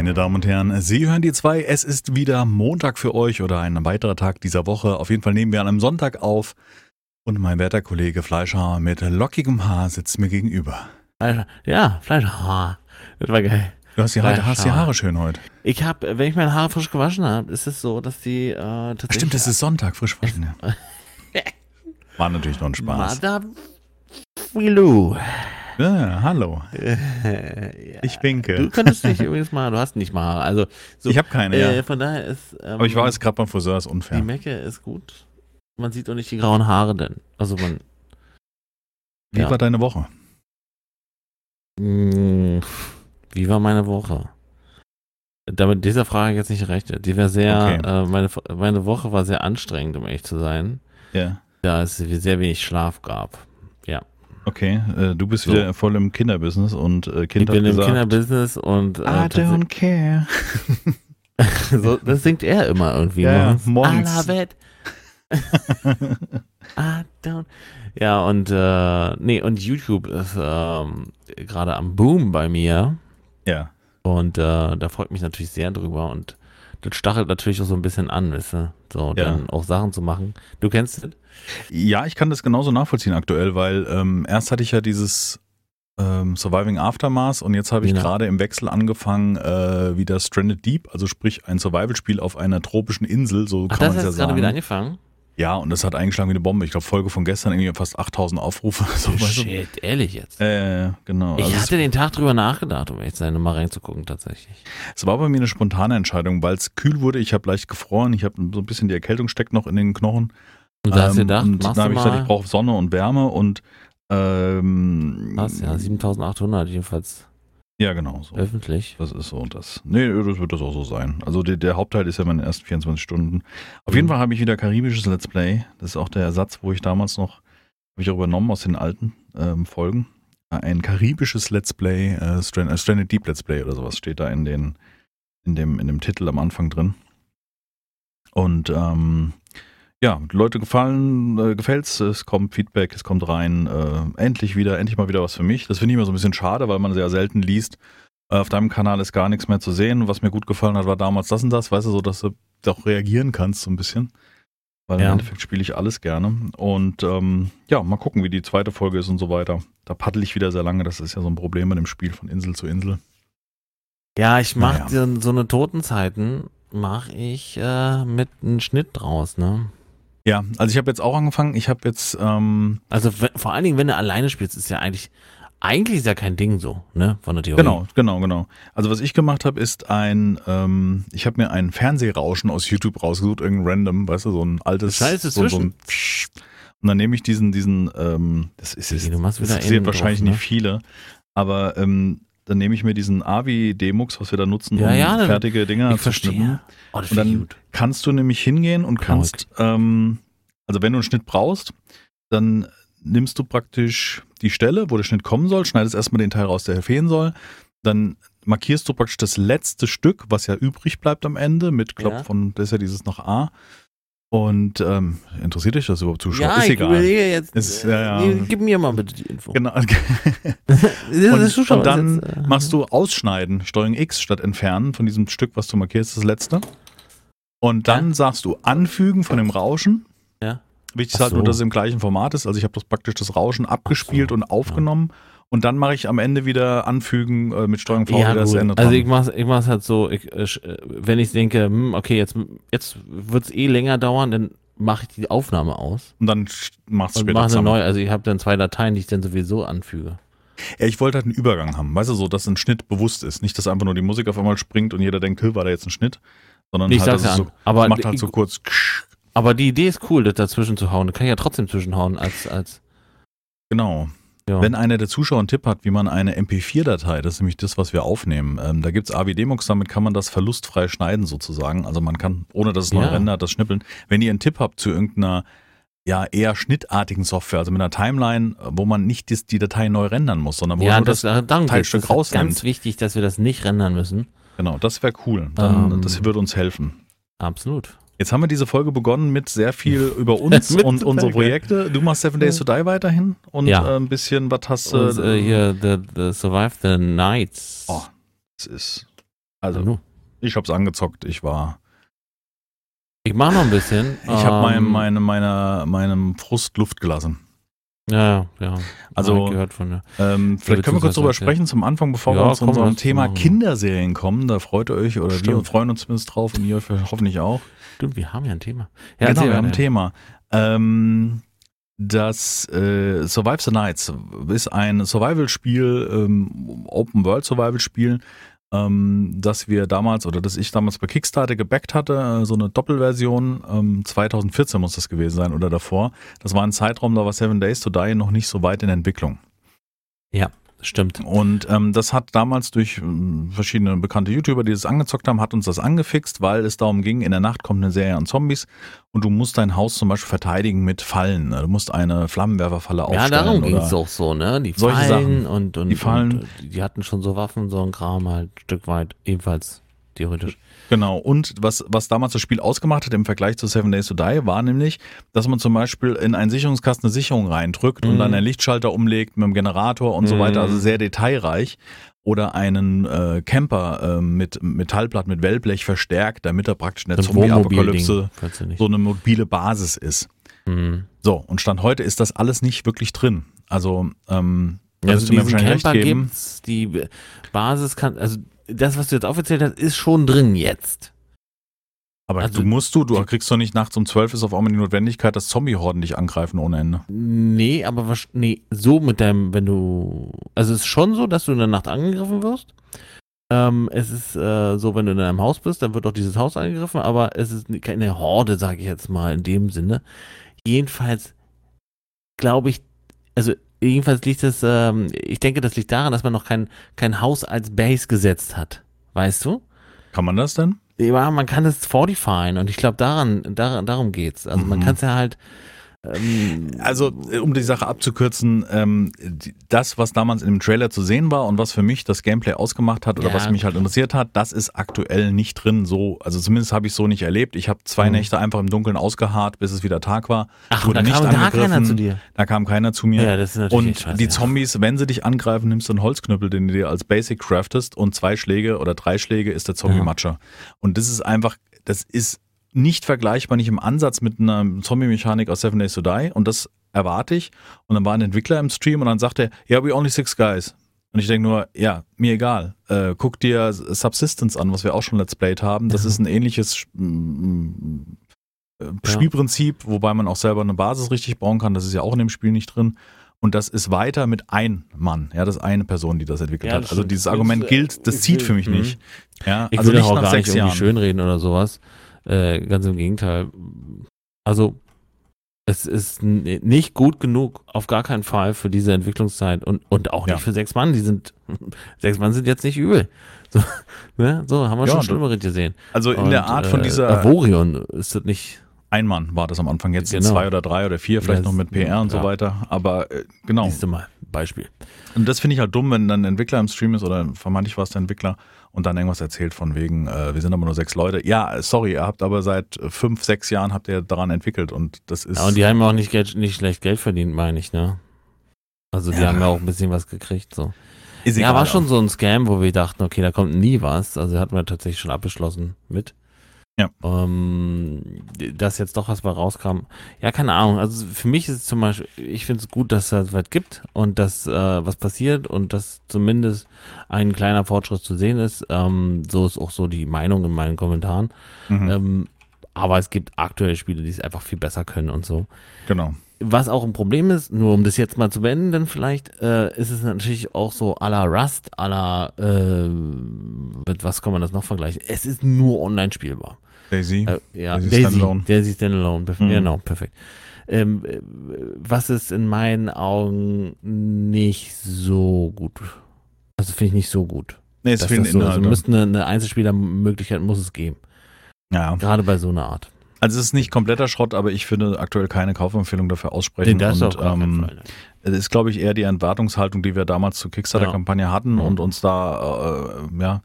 Meine Damen und Herren, Sie hören die zwei. Es ist wieder Montag für euch oder ein weiterer Tag dieser Woche. Auf jeden Fall nehmen wir an einem Sonntag auf. Und mein werter Kollege Fleischhauer mit lockigem Haar sitzt mir gegenüber. Ja, Fleischhaar. Das war geil. Du hast die, Haare, hast die. Haare schön heute. Ich habe, wenn ich meine Haare frisch gewaschen habe, ist es so, dass die äh, tatsächlich. Stimmt, es ist Sonntag, frisch waschen. Ja. War natürlich noch ein Spaß. Madame Willu. Ja, hallo. Ich Du winke. könntest dich übrigens mal, du hast nicht mal Haare. Also, so, Ich habe keine, äh, ja. Von daher ist. Ähm, Aber ich war jetzt gerade beim Friseur, ist Die unfair. Mecke ist gut. Man sieht doch nicht die grauen Haare denn. Also man. Wie ja. war deine Woche? Mh, wie war meine Woche? Damit dieser Frage jetzt nicht recht. Die war sehr, Okay. äh, meine, meine Woche war sehr anstrengend, um ehrlich zu sein, Ja. da es sehr wenig Schlaf gab. Okay, äh, du bist So. wieder voll im Kinderbusiness und äh, Kind ich bin im gesagt, Kinderbusiness und äh, I don't care. so, das singt er immer irgendwie. Ja, ja, morgens. I love it. I don't. Ja, und äh, nee, und YouTube ist ähm, gerade am Boom bei mir. Ja. Und äh, da freut mich natürlich sehr drüber und das stachelt natürlich auch so ein bisschen an, weißt du? So, Ja. dann auch Sachen zu machen. Du kennst das? Ja, ich kann das genauso nachvollziehen aktuell, weil ähm, erst hatte ich ja dieses ähm, Surviving Aftermath und jetzt habe ich Genau. gerade im Wechsel angefangen, äh, wieder Stranded Deep, also sprich ein Survival-Spiel auf einer tropischen Insel, so Ach, kann man es ja du gerade sagen. wieder angefangen? Ja, und das hat eingeschlagen wie eine Bombe. Ich glaube, Folge von gestern irgendwie fast 8000 Aufrufe. So, weißt du? Shit, ehrlich jetzt. Äh, genau. ich Also hatte den Tag drüber nachgedacht, um echt seine mal reinzugucken, tatsächlich. Es war bei mir eine spontane Entscheidung, weil es kühl wurde. Ich habe leicht gefroren. Ich habe so ein bisschen die Erkältung steckt noch in den Knochen. Und da hast du Ähm, gedacht, und machst da du habe ich gesagt, ich brauche Sonne und Wärme und ähm, Was? Ja, 7800 jedenfalls ja, genau. So. öffentlich. Das ist so das. Nee, das wird das auch so sein. Also der, der Hauptteil ist ja meine ersten 24 Stunden. Auf jeden Mhm. Fall habe ich wieder karibisches Let's Play. Das ist auch der Ersatz, wo ich damals noch, habe ich auch übernommen aus den alten ähm, Folgen. Ein karibisches Let's Play, äh, Strand, äh, Stranded Deep Let's Play oder sowas steht da in den, in dem, in dem Titel am Anfang drin. Und ähm, ja, Leute gefallen, äh, gefällt's, es kommt Feedback, es kommt rein, äh, endlich wieder, endlich mal wieder was für mich. Das finde ich immer so ein bisschen schade, weil man sehr selten liest. Äh, auf deinem Kanal ist gar nichts mehr zu sehen. Was mir gut gefallen hat, war damals das und das, weißt du, so dass du auch reagieren kannst so ein bisschen. Weil Ja. im Endeffekt spiele ich alles gerne. Und ähm, ja, mal gucken, wie die zweite Folge ist und so weiter. Da paddel ich wieder sehr lange. Das ist ja so ein Problem mit dem Spiel von Insel zu Insel. Ja, ich mach Naja. so, so eine Totenzeiten, mache ich äh, mit einem Schnitt draus, ne? Ja, also ich habe jetzt auch angefangen. Ich habe jetzt, ähm, Also vor allen Dingen, wenn du alleine spielst, ist ja eigentlich, eigentlich ist ja kein Ding so, ne? Von der Theorie. genau, genau, genau. Also was ich gemacht habe, ist ein, ähm, ich habe mir ein Fernsehrauschen aus YouTube rausgesucht, irgendein random, weißt du, so ein altes, Scheiße so, so ein. Psch. Und dann nehme ich diesen, diesen, ähm, das ist machst das interessiert innen wahrscheinlich drauf, ne? nicht viele, aber ähm, dann nehme ich mir diesen Avi-Demux, was wir da nutzen, Ja, um ja, fertige Dinger zu verstehe. schnippen. Oh, Und dann gut. kannst du nämlich hingehen und kannst, ähm, also wenn du einen Schnitt brauchst, dann nimmst du praktisch die Stelle, wo der Schnitt kommen soll, schneidest erstmal den Teil raus, der fehlen soll, dann markierst du praktisch das letzte Stück, was ja übrig bleibt am Ende, mit Klopf Ja. von, das ist ja dieses noch A. Und ähm, interessiert dich das überhaupt Zuschauer? Ja, ist ich egal. jetzt. Ist- ja, ja. Gib mir mal bitte die Info. Genau. Und, und dann jetzt, äh, machst du Ausschneiden, Steuerung X statt Entfernen von diesem Stück, was du markierst, das letzte. Und dann Ja. sagst du Anfügen von dem Rauschen. Ja. Wichtig ist halt nur, so. dass es im gleichen Format ist. Also ich habe das praktisch das Rauschen abgespielt so, und aufgenommen. Und dann mache ich am Ende wieder Anfügen äh, mit Steuerung V ja, wieder das gut. Ende Also ich mach's, ich mach's halt so, ich, äh, äh, wenn ich denke, hm, okay, jetzt, jetzt wird's eh länger dauern, dann mache ich die Aufnahme aus und dann machst du und später mache eine neue. Also ich habe dann zwei Dateien, die ich dann sowieso anfüge. Ja, ich wollte halt einen Übergang haben. Weißt du, so, dass ein Schnitt bewusst ist. Nicht, dass einfach nur die Musik auf einmal springt und jeder denkt, "Hö, war da jetzt ein Schnitt? Sondern Ich halt, sag's es ja so. Aber, es macht halt so kurz. aber die Idee ist cool, das dazwischen zu hauen. Da kann ich ja trotzdem zwischenhauen als, als Genau. Ja. Wenn einer der Zuschauer einen Tipp hat, wie man eine MP4-Datei, das ist nämlich das, was wir aufnehmen, ähm, da gibt's AV-Demux, damit kann man das verlustfrei schneiden sozusagen. Also man kann, ohne dass es neu Ja. rendert, das schnippeln. Wenn ihr einen Tipp habt zu irgendeiner ja eher schnittartigen Software, also mit einer Timeline, wo man nicht die, die Datei neu rendern muss, sondern wo ja, nur das, das. Teilstück Das ist rausnimmt. ganz wichtig, dass wir das nicht rendern müssen. genau, das wäre cool. Dann, Ähm. das würde uns helfen. Absolut. Jetzt haben wir diese Folge begonnen mit sehr viel über uns und unsere. Projekte. Du machst Seven Days to Die weiterhin und Ja. äh, ein bisschen, was hast du? Äh, hier, the, the Survive the Nights. Oh, das ist Also, ich hab's angezockt. Ich war. Ich mach noch ein bisschen. Ich habe meinem, ähm, meine, meine, meinem Frust Luft gelassen. Ja, ja. Also, gehört von der. Ähm, vielleicht können wir kurz drüber ja. sprechen zum Anfang, bevor Ja, wir zu unserem Thema machen. Kinderserien kommen. Da freut ihr euch oder wir Stimmt. freuen uns zumindest drauf und ihr hoffentlich auch. Stimmt, wir haben ja ein Thema. genau, erzähl wir haben ein. Thema. Ähm, das äh, Survive the Nights ist ein Survival-Spiel, ähm, Open-World-Survival-Spiel, ähm, das wir damals oder das ich damals bei Kickstarter gebackt hatte, äh, so eine Doppelversion. Ähm, 2014 muss das gewesen sein oder davor. Das war ein Zeitraum, da war Seven Days to Die noch nicht so weit in Entwicklung. Stimmt. Und ähm, das hat damals durch ähm, verschiedene bekannte YouTuber, die das angezockt haben, hat uns das angefixt, weil es darum ging, in der Nacht kommt eine Serie an Zombies und du musst dein Haus zum Beispiel verteidigen mit Fallen. Du musst eine Flammenwerferfalle Ja, aufstellen. darum ging es auch so, ne? Die solche Fallen Sachen. und, und Die Fallen. Und, äh, die hatten schon so Waffen, so ein Kram halt ein Stück weit, ebenfalls theoretisch. Genau. Und was, was damals das Spiel ausgemacht hat im Vergleich zu Seven Days to Die, war nämlich, dass man zum Beispiel in einen Sicherungskasten eine Sicherung reindrückt und Mhm. dann einen Lichtschalter umlegt mit dem Generator und so Mhm. weiter. Also sehr detailreich. Oder einen äh, Camper äh, mit Metallblatt, mit Wellblech verstärkt, damit er praktisch in der So Zombie-Apokalypse so eine mobile Basis ist. Mhm. So, und Stand heute ist das alles nicht wirklich drin. Also, ähm, da Also mir diesen Camper geben. gibt's, die Basis kann, also das, was du jetzt aufgezählt hast, ist schon drin jetzt. Aber also- du musst du, du kriegst doch nicht nachts um 12 ist auf einmal die Notwendigkeit, dass Zombie-Horden dich angreifen ohne Ende. Nee, aber was, nee, so mit deinem, wenn du, also es ist schon so, dass du in der Nacht angegriffen wirst. Ähm, es ist äh, so, wenn du in deinem Haus bist, dann wird auch dieses Haus angegriffen, aber es ist keine Horde, sage ich jetzt mal in dem Sinne. Jedenfalls glaube ich, also jedenfalls liegt es, ähm, ich denke, das liegt daran, dass man noch kein, kein Haus als Base gesetzt hat. Weißt du? Kann man das denn? Ja, man kann es fortifieren und ich glaube, daran, daran, darum geht's. Also man Mhm. kann es ja halt. Also, äh, um die Sache abzukürzen, ähm, die- das, was damals in dem Trailer zu sehen war und was für mich das Gameplay ausgemacht hat oder Ja. was mich halt interessiert hat, das ist aktuell nicht drin. So, also zumindest habe ich so nicht erlebt. Ich habe zwei Mhm. Nächte einfach im Dunkeln ausgeharrt, bis es wieder Tag war. Ach, wurde und da nicht kam gar keiner angegriffen. zu dir. Da kam keiner zu mir. Ja, das ist natürlich Und scheiße, die ja. Zombies, wenn sie dich angreifen, nimmst du einen Holzknüppel, den du dir als Basic craftest und zwei Schläge oder drei Schläge ist der Zombie-Matscher. Und das ist einfach, das ist nicht vergleichbar, nicht im Ansatz mit einer Zombie-Mechanik aus Seven Days to Die. Und das erwarte ich. Und dann war ein Entwickler im Stream und dann sagt er, ja, we only six guys. Und ich denke nur, ja, mir egal. Äh, guck dir Subsistence an, was wir auch schon Let's Played haben. Das Ja. ist ein ähnliches äh, Spielprinzip, wobei man auch selber eine Basis richtig bauen kann. Das ist ja auch in dem Spiel nicht drin. Und das ist weiter mit ein Mann. Ja, das ist eine Person, die das entwickelt Ja, hat. das Also stimmt. dieses Argument äh, gilt, das zieht für mich mhm. nicht. Ja, Ich also will nicht auch nach gar nicht sechs irgendwie Jahren. schönreden oder sowas. Äh, ganz im Gegenteil. Also, es ist nicht gut genug, auf gar keinen Fall für diese Entwicklungszeit und, und auch Ja. nicht für sechs Mann. Die sind, sechs Mann sind jetzt nicht übel. So, ne? so haben wir Ja, schon Schlimmeres gesehen. Also in Und, der Art von äh, dieser Avorion ist das nicht. ein Mann war das am Anfang, jetzt Genau. zwei oder drei oder vier, vielleicht Das- noch mit PR und so ja. weiter. Aber äh, genau. Siehst du mal, Beispiel. Und das finde ich halt dumm, wenn dann ein Entwickler im Stream ist oder vermeintlich war es der Entwickler und dann irgendwas erzählt von wegen, äh, wir sind aber nur sechs Leute. Ja, sorry, ihr habt aber seit fünf, sechs Jahren habt ihr daran entwickelt und das ist. Ja, und die haben auch nicht, Geld, nicht schlecht Geld verdient, meine ich, ne? Also die Ja. haben ja auch ein bisschen was gekriegt, so. ist Ja, war schon so ein Scam, wo wir dachten, okay, da kommt nie was. Also hatten wir tatsächlich schon abgeschlossen mit. Ja. Ähm, dass jetzt doch was bei rauskam. Ja, keine Ahnung. Also für mich ist es zum Beispiel, ich finde es gut, dass es was gibt und dass äh, was passiert und dass zumindest ein kleiner Fortschritt zu sehen ist. Ähm, so ist auch so die Meinung in meinen Kommentaren. Mhm, Ähm, aber es gibt aktuelle Spiele, die es einfach viel besser können und so. genau. Was auch ein Problem ist, nur um das jetzt mal zu beenden, vielleicht, äh, ist es natürlich auch so à la Rust, à la, äh, mit was kann man das noch vergleichen? Es ist nur online spielbar. Daisy. Äh, ja, Daisy Daisy, Standalone. Daisy Standalone, perf Mhm. genau, perfekt. Ähm, äh, was ist in meinen Augen nicht so gut? Also finde ich nicht so gut. nee, es fehlen das so, also Inhalte. müsste eine, eine Einzelspielermöglichkeit muss es geben. ja. Gerade bei so einer Art. Also es ist nicht kompletter Schrott, aber ich finde aktuell keine Kaufempfehlung dafür aussprechen. das und, keinen ähm, Fall. Es ist, glaube ich, eher die Erwartungshaltung, die wir damals zur Kickstarter-Kampagne hatten Ja. und uns da, äh, ja.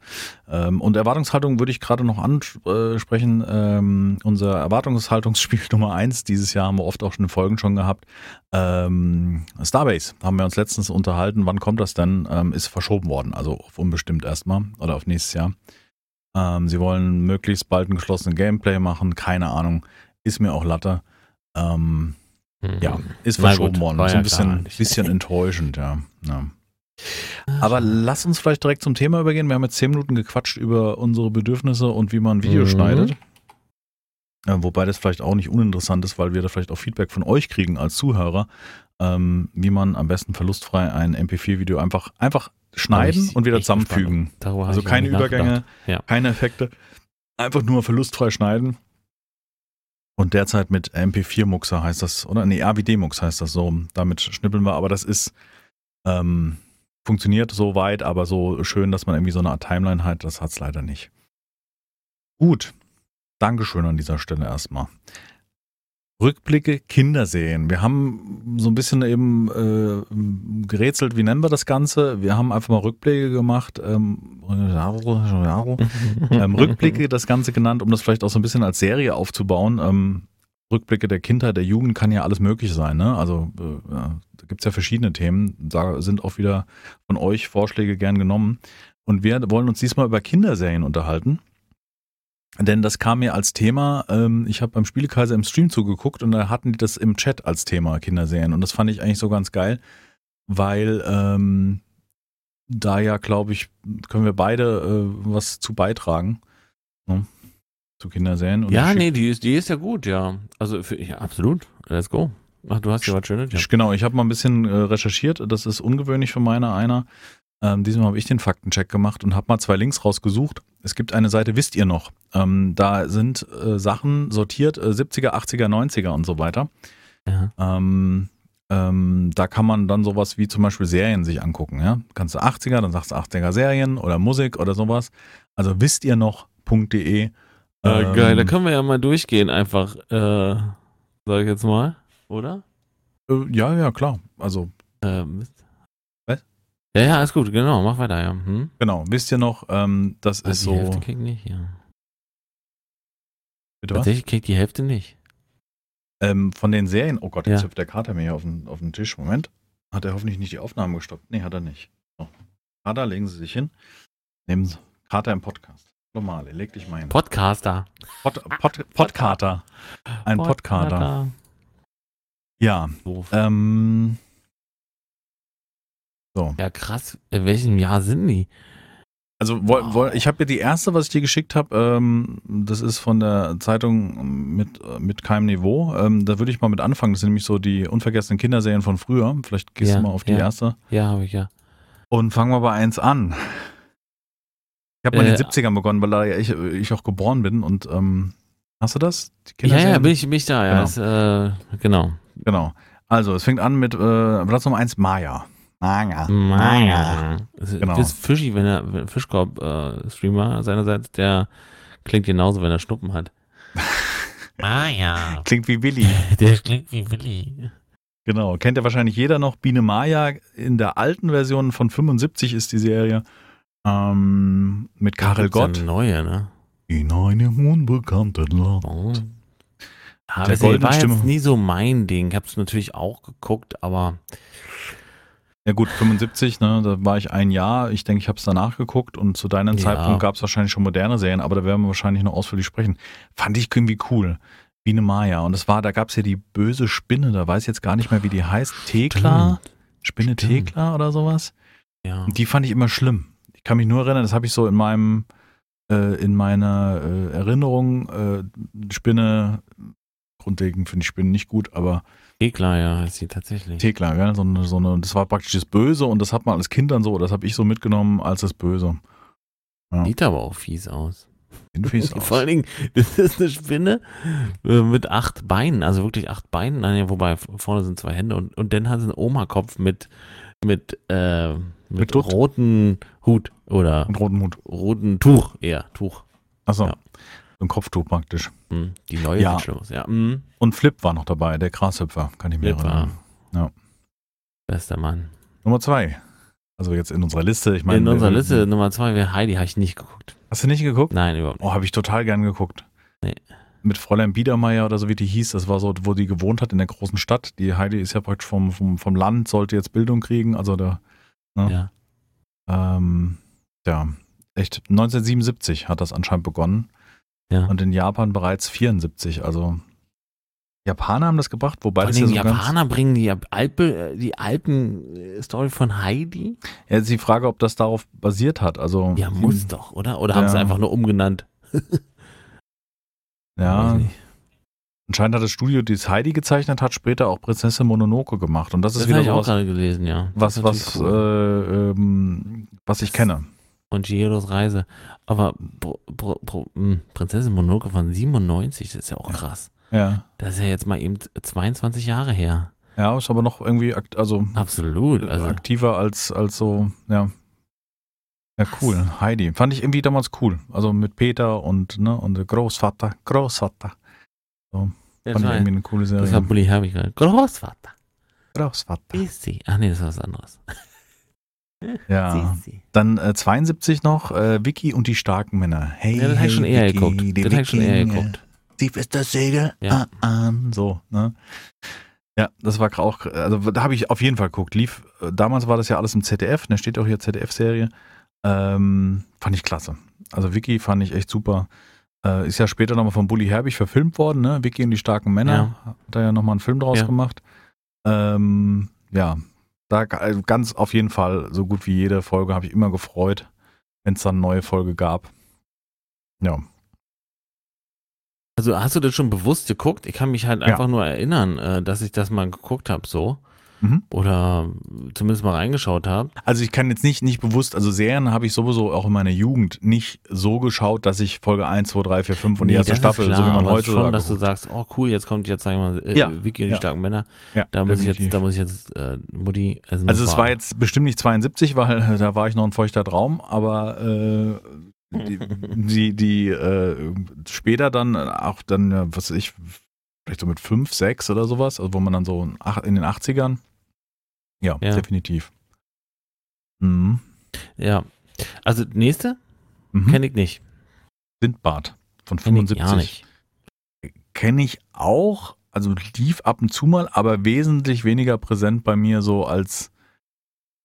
Ähm, und Erwartungshaltung würde ich gerade noch ansprechen. Ähm, unser Erwartungshaltungsspiel Nummer eins dieses Jahr haben wir oft auch schon in Folgen schon gehabt. Ähm, Starbase haben wir uns letztens unterhalten. Wann kommt das denn? Ähm, ist verschoben worden, also auf unbestimmt erstmal oder auf nächstes Jahr. Ähm, sie wollen möglichst bald ein geschlossenen Gameplay machen, keine Ahnung. Ist mir auch Latte. Ähm, ja, ist verschoben gut, worden. Ist ja ein bisschen, bisschen enttäuschend, ja. ja. Aber lass uns vielleicht direkt zum Thema übergehen. Wir haben jetzt zehn Minuten gequatscht über unsere Bedürfnisse und wie man ein Video Mhm. schneidet. Äh, wobei das vielleicht auch nicht uninteressant ist, weil wir da vielleicht auch Feedback von euch kriegen als Zuhörer, ähm, wie man am besten verlustfrei ein MP4-Video einfach, einfach schneiden und wieder zusammenfügen. Also keine. Übergänge, Ja. keine Effekte. Einfach nur verlustfrei schneiden. Und derzeit mit MP4-Muxer heißt das, oder? Nee, AVD-Mux heißt das so. Damit schnippeln wir, aber das ist, ähm, funktioniert so weit, aber so schön, dass man irgendwie so eine Art Timeline hat, das hat's leider nicht. Gut. Dankeschön an dieser Stelle erstmal. Rückblicke Kinderserien. Wir haben so ein bisschen eben äh, gerätselt, wie nennen wir das Ganze? Wir haben einfach mal Rückblicke gemacht. Ähm, ähm, Rückblicke das Ganze genannt, um das vielleicht auch so ein bisschen als Serie aufzubauen. Ähm, Rückblicke der Kindheit, der Jugend kann ja alles möglich sein. Ne? Also äh, ja, da gibt's ja verschiedene Themen. Da sind auch wieder von euch Vorschläge gern genommen. Und wir wollen uns diesmal über Kinderserien unterhalten. Denn das kam mir als Thema, ähm, ich habe beim Spielekaiser im Stream zugeguckt und da hatten die das im Chat als Thema Kinderserien. Und das fand ich eigentlich so ganz geil, weil ähm, da ja, glaube ich, können wir beide äh, was zu beitragen. Ne? Zu Kinderserien. Ja, nee, die ist, die ist ja gut, ja. Also, für, ja, absolut. Let's go. Ach, du hast ja was Schönes. Ja. Genau, ich habe mal ein bisschen äh, recherchiert. Das ist ungewöhnlich von meiner einer. Ähm, diesmal habe ich den Faktencheck gemacht und habe mal zwei Links rausgesucht. Es gibt eine Seite, wisst ihr noch? Ähm, da sind äh, Sachen sortiert, äh, 70er, 80er, 90er und so weiter. Ja. Ähm, ähm, da kann man dann sowas wie zum Beispiel Serien sich angucken. Ja? Kannst du 80er, dann sagst du 80er Serien oder Musik oder sowas. Also wisst ihr noch.de. Äh, geil, da Ähm, können wir ja mal durchgehen, einfach, äh, sag ich jetzt mal, oder? äh, ja, ja, klar. Also Äh. Was? Ja, ja, alles gut, genau, mach weiter, ja. Hm? genau, wisst ihr noch, ähm, das Also ist die so. Hälfte kriegt nicht, ja. Bitte was? Tatsächlich kriegt die Hälfte nicht. Ähm, von den Serien, oh Gott, jetzt Ja. hüpft der Kater mir hier auf den, auf den Tisch. Moment. Hat er hoffentlich nicht die Aufnahme gestoppt? Nee, hat er nicht. So. Kater, legen Sie sich hin. Nehmen Sie Kater im Podcast. Normale, leg dich mal hin. Podcaster. Pod, Pod, Podkater. Ein Podkater. Ja. Ähm, so. Ja, krass. In welchem Jahr sind die? Also Wow. ich habe dir die erste, was ich dir geschickt habe, ähm, das ist von der Zeitung mit, äh, mit keinem Niveau. Ähm, da würde ich mal mit anfangen. Das sind nämlich so die unvergessenen Kinderserien von früher. Vielleicht gehst Ja, du mal auf die ja. erste. Ja, habe ich ja. Und fangen wir bei eins an. Ich habe mal in Äh, den 70ern begonnen, weil da ja ich, ich auch geboren bin. Und ähm, hast du das? Ja, ja, bin ich, bin ich da, ja. Genau. Äh, genau. Genau. Also, es fängt an mit äh, Platz Nummer eins Maya. Maya. Maya. Genau. Genau. Das Fischi, wenn er Fischkorb-Streamer seinerseits, der klingt genauso, wenn er Schnuppen hat. Maya. Klingt wie Willi. Der klingt wie Willi. Genau. Kennt ja wahrscheinlich jeder noch. Biene Maya. In der alten Version von 75 ist die Serie. Ähm, mit Karel Gott. eine neue, ne? In einem unbekannten Land. Oh. Der Aber es goldenen war Stimme. jetzt nie so mein Ding. Ich hab's natürlich auch geguckt, aber Ja gut, 75, ne, da war ich ein Jahr. Ich denke, ich habe es danach geguckt und zu deinem Ja. Zeitpunkt gab es wahrscheinlich schon moderne Serien, aber da werden wir wahrscheinlich noch ausführlich sprechen. Fand ich irgendwie cool. Biene Maya. Und es war, da gab es ja die böse Spinne, da weiß ich jetzt gar nicht mehr, wie die heißt. Thekla? Spinne Stimmt. Thekla oder sowas? ja. Und die fand ich immer schlimm. Ich kann mich nur erinnern, das habe ich so in meinem, äh, in meiner äh, Erinnerung, äh, Spinne, grundlegend finde ich Spinnen nicht gut, aber Thekla, ja, heißt sie tatsächlich. Thekla, gell? So eine, so eine, das war praktisch das Böse und das hat man als Kind dann so, das habe ich so mitgenommen als das Böse. Sieht aber auch fies aus. Sieht fies aus. Vor allen Dingen, das ist eine Spinne äh, mit acht Beinen, also wirklich acht Beinen. Nein, ja, wobei vorne sind zwei Hände und, und dann hat sie einen Oma-Kopf mit, mit, äh, mit, Mit roten Hut oder Und roten Mut. roten Tuch eher, Tuch. Achso. Ja. So ein Kopftuch praktisch. Hm, die neue Ja. Ja, hm, Und Flip war noch dabei, der Grashüpfer, kann ich mir Flip erinnern. bester Mann. Nummer zwei. Also jetzt in unserer Liste. Ich meine, In unserer äh, Liste Nummer zwei wäre Heidi, habe ich nicht geguckt. Hast du nicht geguckt? Nein, überhaupt nicht. Oh, habe ich total gern geguckt. Nee. Mit Fräulein Biedermeier oder so wie die hieß, das war so, wo die gewohnt hat in der großen Stadt. Die Heidi ist ja praktisch vom, vom, vom Land, sollte jetzt Bildung kriegen, also da, Ja. ähm, ja. echt 1977 hat das anscheinend begonnen Ja. und in Japan bereits 74. Also Japaner haben das gebracht, wobei Vor das ja die so Japaner bringen die Alpe, äh, die Alpen-Story von Heidi? ja, ist die Frage, ob das darauf basiert hat. Also Ja, muss doch, oder? Oder haben sie Ja. einfach nur umgenannt? ja, anscheinend hat das Studio, es Heidi gezeichnet hat, später auch Prinzessin Mononoke gemacht und das, Das ist wieder ich auch was, gerade gelesen, ja. Das was, was, cool. äh, ähm, was ich kenne. Und Chieros Reise. Aber Bro, Bro, Bro, mh, Prinzessin Mononoke von 97, das ist ja auch krass. Ja, Das ist ja jetzt mal eben 22 Jahre her. ja, ist aber noch irgendwie, also Absolut. Also, aktiver als, als so, ja. Ja, cool. Heidi. Fand ich irgendwie damals cool. Also mit Peter und, ne, und der Großvater. Großvater. das Fand ich war, irgendwie eine coole das Serie. war Bully Herbig. Großvater. Großvater. Ist sie. Ach nee, das war was anderes. Ja. Dann äh, 72 noch, äh, Vicky und die starken Männer. Hey, Ja, das habe ich schon eher Vicky, geguckt. die Das habe ich schon eher geguckt. Sie ist das Segel Ja. an. So, ne? Ja, das war auch, also da habe ich auf jeden Fall geguckt. Lief, äh, damals war das ja alles im ZDF, da steht auch hier ZDF-Serie. Ähm, fand ich klasse. Also Vicky fand ich echt super. Äh, ist ja später nochmal von Bully Herbig verfilmt worden, ne? Vicky und die starken Männer. Hat da ja nochmal einen Film draus Ja. gemacht. Ähm, ja, da also ganz auf jeden Fall, so gut wie jede Folge, habe ich immer gefreut, wenn es dann eine neue Folge gab. Ja. Also hast du das schon bewusst geguckt? Ich kann mich halt Ja. einfach nur erinnern, äh, dass ich das mal geguckt habe so. Mhm. Oder zumindest mal reingeschaut habe. Also ich kann jetzt nicht, nicht bewusst, also Serien habe ich sowieso auch in meiner Jugend nicht so geschaut, dass ich Folge 1, 2, 3, 4, 5 und die Nee, erste das ist Staffel, klar, so wie man heute schon, dass du sagst, oh cool, jetzt kommt jetzt sagen wir mal äh, Ja, Vicky und die ja. starken Männer. Ja, Da muss ich jetzt, da muss ich jetzt äh, Mutti essen. Also es war jetzt bestimmt nicht 72, weil äh, da war ich noch ein feuchter Traum, aber äh, die, die, die äh, später dann auch dann, äh, was ich, vielleicht so mit 5, 6 oder sowas, also wo man dann so in den 80ern, ja, Ja. definitiv. Mhm. ja. Also nächste Mhm. kenne ich nicht. Sindbad von Kenn ich 75. gar nicht. Kenne ich auch, also lief ab und zu mal, aber wesentlich weniger präsent bei mir so als,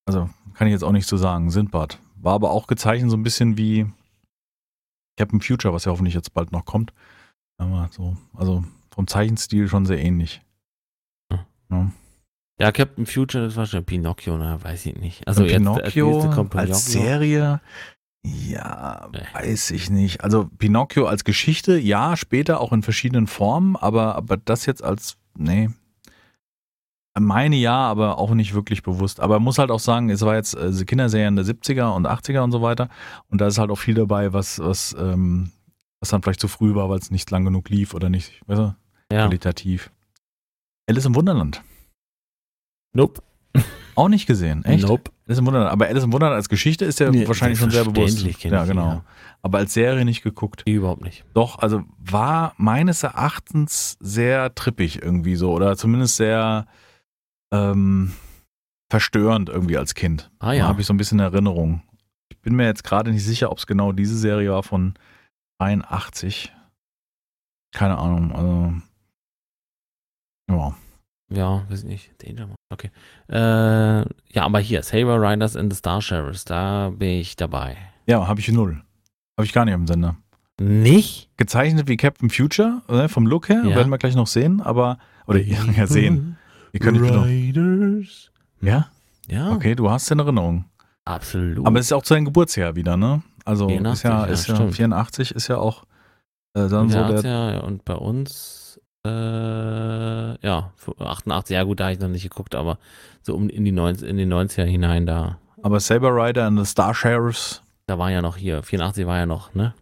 also kann ich jetzt auch nicht so sagen, Sindbad. War aber auch gezeichnet so ein bisschen wie Captain Future, was ja hoffentlich jetzt bald noch kommt. Aber so, also vom Zeichenstil schon sehr ähnlich. Ja. Ja, Captain Future, das war schon Pinocchio, ne? weiß ich nicht. Also jetzt Pinocchio als kommt als Pinocchio. Serie, ja, Nee. weiß ich nicht. Also Pinocchio als Geschichte, ja, später auch in verschiedenen Formen, aber, aber das jetzt als, nee. Meine ja, aber auch nicht wirklich bewusst. Aber man muss halt auch sagen, es war jetzt äh, Kinderserien der 70er und 80er und so weiter. Und da ist halt auch viel dabei, was, was, ähm, was dann vielleicht zu früh war, weil es nicht lang genug lief oder nicht, weißt du, Ja. qualitativ. Alice im Wunderland. Nope. Auch nicht gesehen, echt? Nope. Alice im Wunderland. Aber Alice im Wunderland als Geschichte ist ja Nee, wahrscheinlich schon sehr bewusst. Ja, genau. ja. Aber als Serie nicht geguckt. Überhaupt nicht. Doch, also war meines Erachtens sehr trippig irgendwie so oder zumindest sehr ähm, verstörend irgendwie als Kind. Ah ja. Da habe ich so ein bisschen Erinnerung. Ich bin mir jetzt gerade nicht sicher, ob es genau diese Serie war von 83. Keine Ahnung. Also ja. Ja, weiß nicht. Danger Mouse. Okay. Äh, ja, aber hier, Saber Riders and the Star Sheriffs, da bin ich dabei. Ja, habe ich null. Habe ich gar nicht im Sender. Nicht? Gezeichnet wie Captain Future, ne, vom Look her, Ja. werden wir gleich noch sehen, aber, oder ja, sehen. Ihr könnt nicht noch, Riders. ja? Ja, Okay, du hast in Erinnerung. absolut. Aber es ist ja auch zu deinem Geburtsjahr wieder, ne? Also ist 84, ja, ja, ist ja stimmt. 84 ist ja auch äh, dann so ja, der. ja, und bei uns, äh, ja, 88, ja gut, da habe ich noch nicht geguckt, aber so um in die 90, in die 90er hinein, da, Aber Saber Rider and the Star Sheriffs, da war ja noch hier, 84 war ja noch, ne?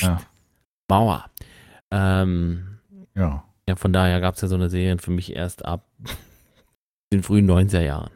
Ja. Mauer. Ähm, ja. ja, von daher gab es ja so eine Serie für mich erst ab den frühen 90er Jahren.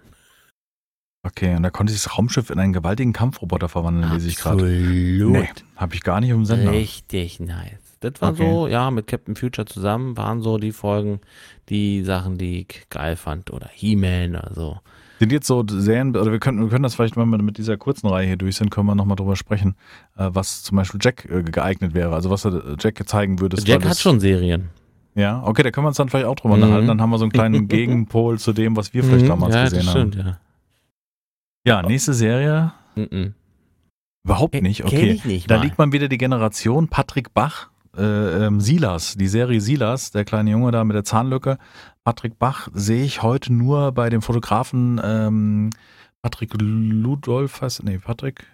Okay, und da konnte sich das Raumschiff in einen gewaltigen Kampfroboter verwandeln, lese ich gerade. Absolut. Nee, habe ich gar nicht im Sender. Richtig nice. Das war Okay. so, ja, mit Captain Future zusammen waren so die Folgen, die Sachen, die ich geil fand. Oder He-Man oder so. Sind jetzt so Serien, oder wir können, wir können das vielleicht, wenn wir mit dieser kurzen Reihe hier durch sind, können wir nochmal drüber sprechen, äh, was zum Beispiel Jack äh, geeignet wäre. Also was du Jack zeigen würdest. Jack hat schon Serien. Ja, okay, da können wir uns dann vielleicht auch drüber Mhm. unterhalten. Dann haben wir so einen kleinen Gegenpol zu dem, was wir vielleicht Mhm, damals ja, gesehen das haben. stimmt, ja. Ja, nächste Serie, Mhm. Überhaupt nicht, okay. ich nicht da liegt man wieder die Generation Patrick Bach, äh, ähm, Silas, die Serie Silas, der kleine Junge da mit der Zahnlücke. Patrick Bach sehe ich heute nur bei dem Fotografen ähm, Patrick Ludolf, heißt, nee, Patrick,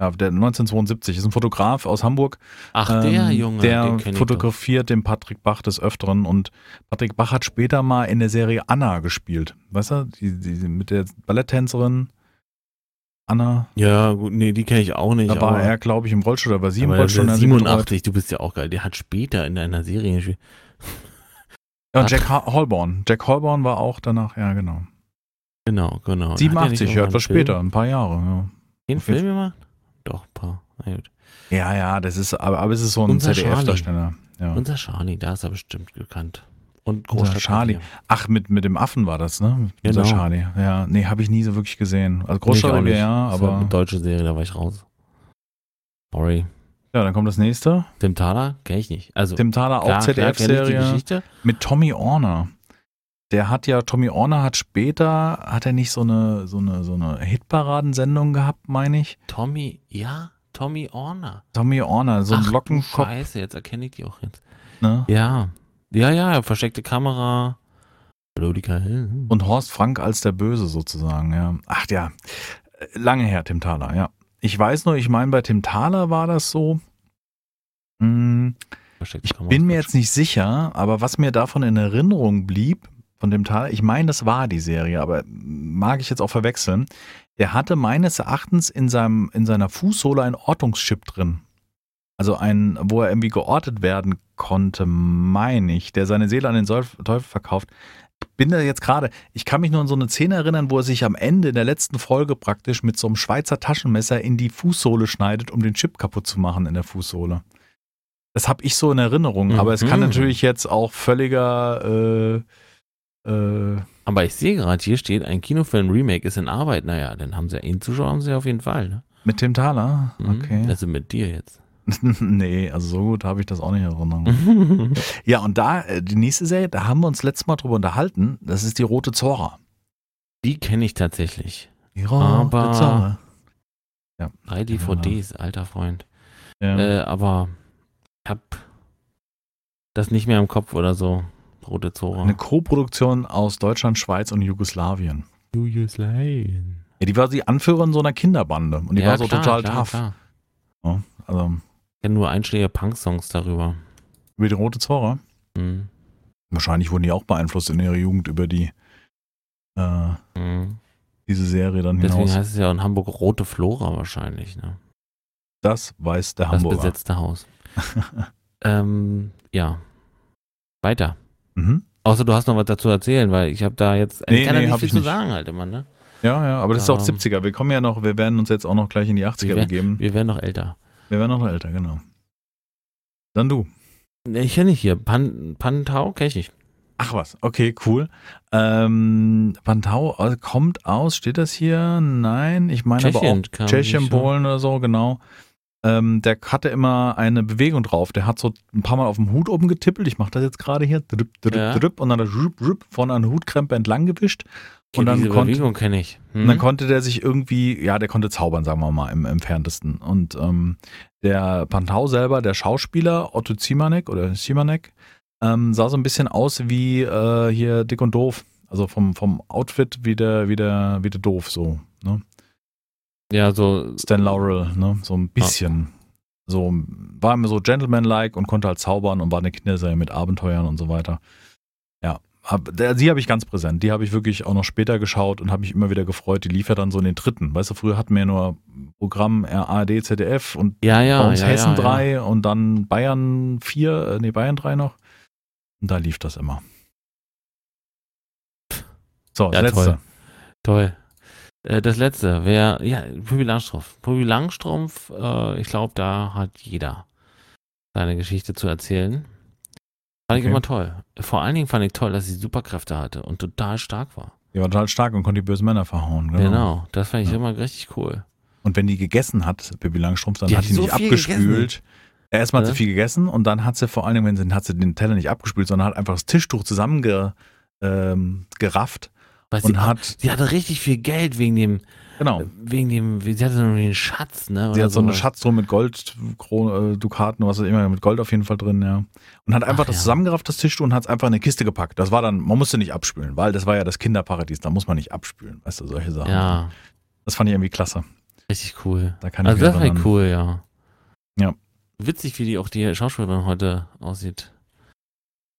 ja, der 1972 ist ein Fotograf aus Hamburg. Ach, der Ähm, Junge, Der kenn ich fotografiert den Patrick Bach des Öfteren und Patrick Bach hat später mal in der Serie Anna gespielt. Weißt du, die, die mit der Balletttänzerin Anna. Ja, gut, nee, die kenne ich auch nicht. Da war aber, er, glaube ich, im Rollstuhl, da war sie im aber Rollstuhl. betreut. 87, du bist ja auch geil. Der hat später in einer Serie gespielt. Ja, Jack Holborn. Jack Holborn war auch danach, ja, genau. Genau, genau. Hat der 87, nicht ja, etwas später, ein paar Jahre, ja. Den Film gemacht? Doch, ein paar. Na gut. Ja, ja, das ist, aber, aber es ist so ein ZDF-Darsteller. Ja. Unser Charlie, da ist er bestimmt bekannt. Und Großstadt Charlie. Ach, mit, mit dem Affen war das, ne? Unser Genau. Charlie. Ja, nee, habe ich nie so wirklich gesehen. Also Nee, Großstadtrevier, nicht. ja, Das war aber. eine deutsche Serie, da war ich raus. Sorry. Ja, dann kommt das nächste. Tim Thaler kenne ich nicht. Also, Tim Thaler, auch ZDF-Serie. Mit Tommy Orner. Der hat ja, Tommy Orner hat später, hat er nicht so eine, so eine, so eine Hitparadensendung gehabt, meine ich? Tommy, ja, Tommy Orner. Tommy Orner, so ein Ach, Lockenkopf, Scheiße, jetzt erkenne ich die auch jetzt. ne? Ja. Ja, ja, versteckte Kamera. Hallo, die Kann. Und Horst Frank als der Böse sozusagen, ja. Ach ja, lange her, Tim Thaler, ja. Ich weiß nur, ich meine, bei Tim Thaler war das so. Hm, versteckte ich Kamera. bin mir jetzt nicht sicher, aber was mir davon in Erinnerung blieb, von dem Thaler, ich meine, das war die Serie, aber mag ich jetzt auch verwechseln. Der hatte meines Erachtens in, seinem, in seiner Fußsohle ein Ortungschip drin. Also ein, wo er irgendwie geortet werden konnte, meine ich, der seine Seele an den Teufel verkauft. Ich bin da jetzt gerade, ich kann mich nur an so eine Szene erinnern, wo er sich am Ende in der letzten Folge praktisch mit so einem Schweizer Taschenmesser in die Fußsohle schneidet, um den Chip kaputt zu machen in der Fußsohle. Das habe ich so in Erinnerung, aber es kann Mhm. natürlich jetzt auch völliger äh, äh, Aber ich sehe gerade, hier steht, ein Kinofilm-Remake ist in Arbeit. Naja, dann haben sie ihn Zuschauer haben sie auf jeden Fall. Ne? mit Tim Thaler. Mhm. Okay. Also mit dir jetzt. nee, also so gut habe ich das auch nicht in Erinnerung. Ja, und da, äh, die nächste Serie, da haben wir uns letztes Mal drüber unterhalten, das ist die Rote Zora. Die kenne ich tatsächlich. Die Rote Aber- Zora. Drei DVDs, alter Freund. Ja. Äh, aber ich hab das nicht mehr im Kopf oder so. Rote Zora. Eine Co-Produktion aus Deutschland, Schweiz und Jugoslawien. Jugoslawien. Ja, die war die Anführerin so einer Kinderbande und die Ja, war so klar, total klar, tough. Klar. Ja, also kenne nur einschlägige Punk-Songs darüber. über die Rote Zora. Mhm. Wahrscheinlich wurden die auch beeinflusst in ihrer Jugend über die äh, Mhm. diese Serie dann Deswegen hinaus. heißt es ja in Hamburg Rote Flora wahrscheinlich. Ne? Das weiß der Das Hamburger. besetzte Haus. ähm, ja. Weiter. mhm. Außer du hast noch was dazu erzählen, weil ich habe da jetzt Nee, ich kann nee, da nicht viel ich zu nicht. sagen halt immer, ne? Ja, ja, aber das ist auch Ähm. 70er. Wir kommen ja noch, wir werden uns jetzt auch noch gleich in die 80er Wir werden- begeben. Wir werden noch älter. Wir werden noch älter, genau. Dann du. Ich kenne nicht hier. Pan, Pantau kenne ich nicht. Ach was, okay, cool. Ähm, Pantau äh, kommt aus, steht das hier? Nein, ich meine aber Tschechien auch Tschechien, ne? Polen oder so, genau. Ähm, der hatte immer eine Bewegung drauf. Der hat so ein paar Mal auf dem Hut oben getippelt. Ich mache das jetzt gerade hier. Drüpp, drüpp, Ja. drüpp, und dann drüpp, drüpp, von einer Hutkrempe entlang gewischt. Okay, Und dann konnte- Bewegung kenne ich. Hm? Und dann konnte der sich irgendwie, ja, der konnte zaubern, sagen wir mal, im entferntesten. Und ähm, der Pantau selber, der Schauspieler, Otto Zimanek oder Zimanek, ähm, sah so ein bisschen aus wie äh, hier Dick und Doof. Also vom, vom Outfit wie der, wie der, wie der Doof, so. Ne? Ja, so Stan Laurel, ne? So ein bisschen. So, war immer so gentleman-like und konnte halt zaubern und war eine Kinderserie mit Abenteuern und so weiter. Ja, hab, der, die habe ich ganz präsent. Die habe ich wirklich auch noch später geschaut und habe mich immer wieder gefreut. Die lief ja dann so in den dritten. Weißt du, früher hatten wir ja nur Programm ARD, ZDF und ja, ja, bei uns ja, Hessen ja, 3 und dann Bayern 4, äh, nee, Bayern 3 noch. Und da lief das immer. So, Ja, letzte. toll. Toll. Äh, das letzte wäre, ja, Pippi Langstrumpf. Pippi Langstrumpf, äh, ich glaube, da hat jeder seine Geschichte zu erzählen. Fand ich Okay. immer toll. Vor allen Dingen fand ich toll, dass sie Superkräfte hatte und total stark war. Die war total stark und konnte die bösen Männer verhauen. Genau, das fand ich Ja. immer richtig cool. Und wenn die gegessen hat, Pippi Langstrumpf, dann Die hat die so nicht abgespült. Erstmal hat sie viel gegessen und dann hat sie vor allen Dingen, wenn sie, hat sie den Teller nicht abgespült, sondern hat einfach das Tischtuch zusammengerafft ähm, Weil und sie, hat, sie hatte richtig viel Geld wegen dem, Genau. Wegen dem, sie hatte so einen Schatz, ne? Sie hat so eine. Schatztruhe mit Gold, äh, Dukaten, was auch immer, mit Gold auf jeden Fall drin, ja. Und hat einfach Ach, das ja. zusammengerafft, das Tischtuch, und hat es einfach in eine Kiste gepackt. Das war dann, man musste nicht abspülen, weil das war ja das Kinderparadies, da muss man nicht abspülen, weißt du, solche Sachen. Ja, Das fand ich irgendwie klasse. richtig cool. Da kann ich Also das erinnern. cool, ja. Ja. Witzig, wie die auch die Schauspielerin heute aussieht.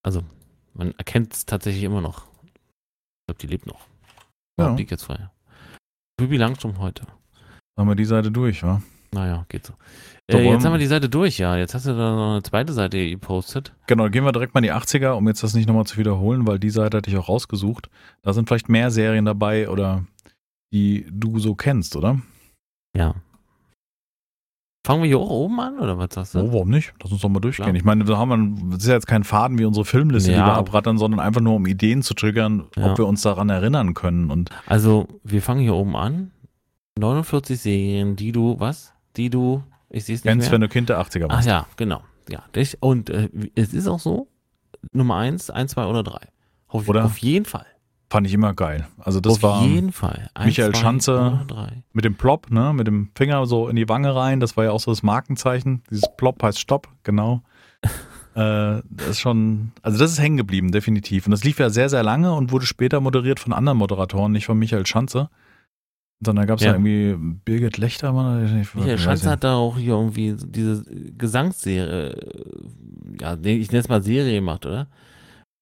Also, man erkennt es tatsächlich immer noch. Ich glaube, die lebt noch. Ja. Die jetzt frei. Bibi Langstrom heute. Haben wir die Seite durch, wa? Naja, geht so. So, äh, jetzt haben wir die Seite durch, ja. Jetzt hast du da noch eine zweite Seite gepostet. Genau, gehen wir direkt mal in die 80er, um jetzt das nicht nochmal zu wiederholen, weil die Seite hatte ich auch rausgesucht. Da sind vielleicht mehr Serien dabei oder die du so kennst, oder? Ja. Fangen wir hier auch oben an, oder was sagst du? Oh, warum nicht? Lass uns doch mal durchgehen. Klar. Ich meine, da haben wir, das ist ja jetzt kein Faden wie unsere Filmliste, die Ja. wir abrattern, sondern einfach nur um Ideen zu triggern, Ja. ob wir uns daran erinnern können. Und Also, wir fangen hier oben an. 49 Serien, die du, was? Die du, ich sehe es nicht kennst, mehr. wenn du Kind der 80er Ach warst. ja, genau. Ja, und äh, es ist auch so, Nummer eins, eins, zwei oder drei. Auf, Oder? auf jeden Fall. Fand ich immer geil. Also das auf war jeden Fall. Eins, Michael zwei Schanze. drei. mit dem Plop, ne, mit dem Finger so in die Wange rein. Das war ja auch so das Markenzeichen. Dieses Plop heißt Stopp, genau. äh, das ist schon, also das ist hängen geblieben, definitiv. Und das lief ja sehr, sehr lange und wurde später moderiert von anderen Moderatoren, nicht von Michael Schanze. Sondern da gab es ja. Ja. irgendwie Birgit Lechtermann. Ich, ich, Michael Schanze hat da auch hier irgendwie diese Gesangsserie, äh, ja, ich nenne es mal Serie gemacht, oder?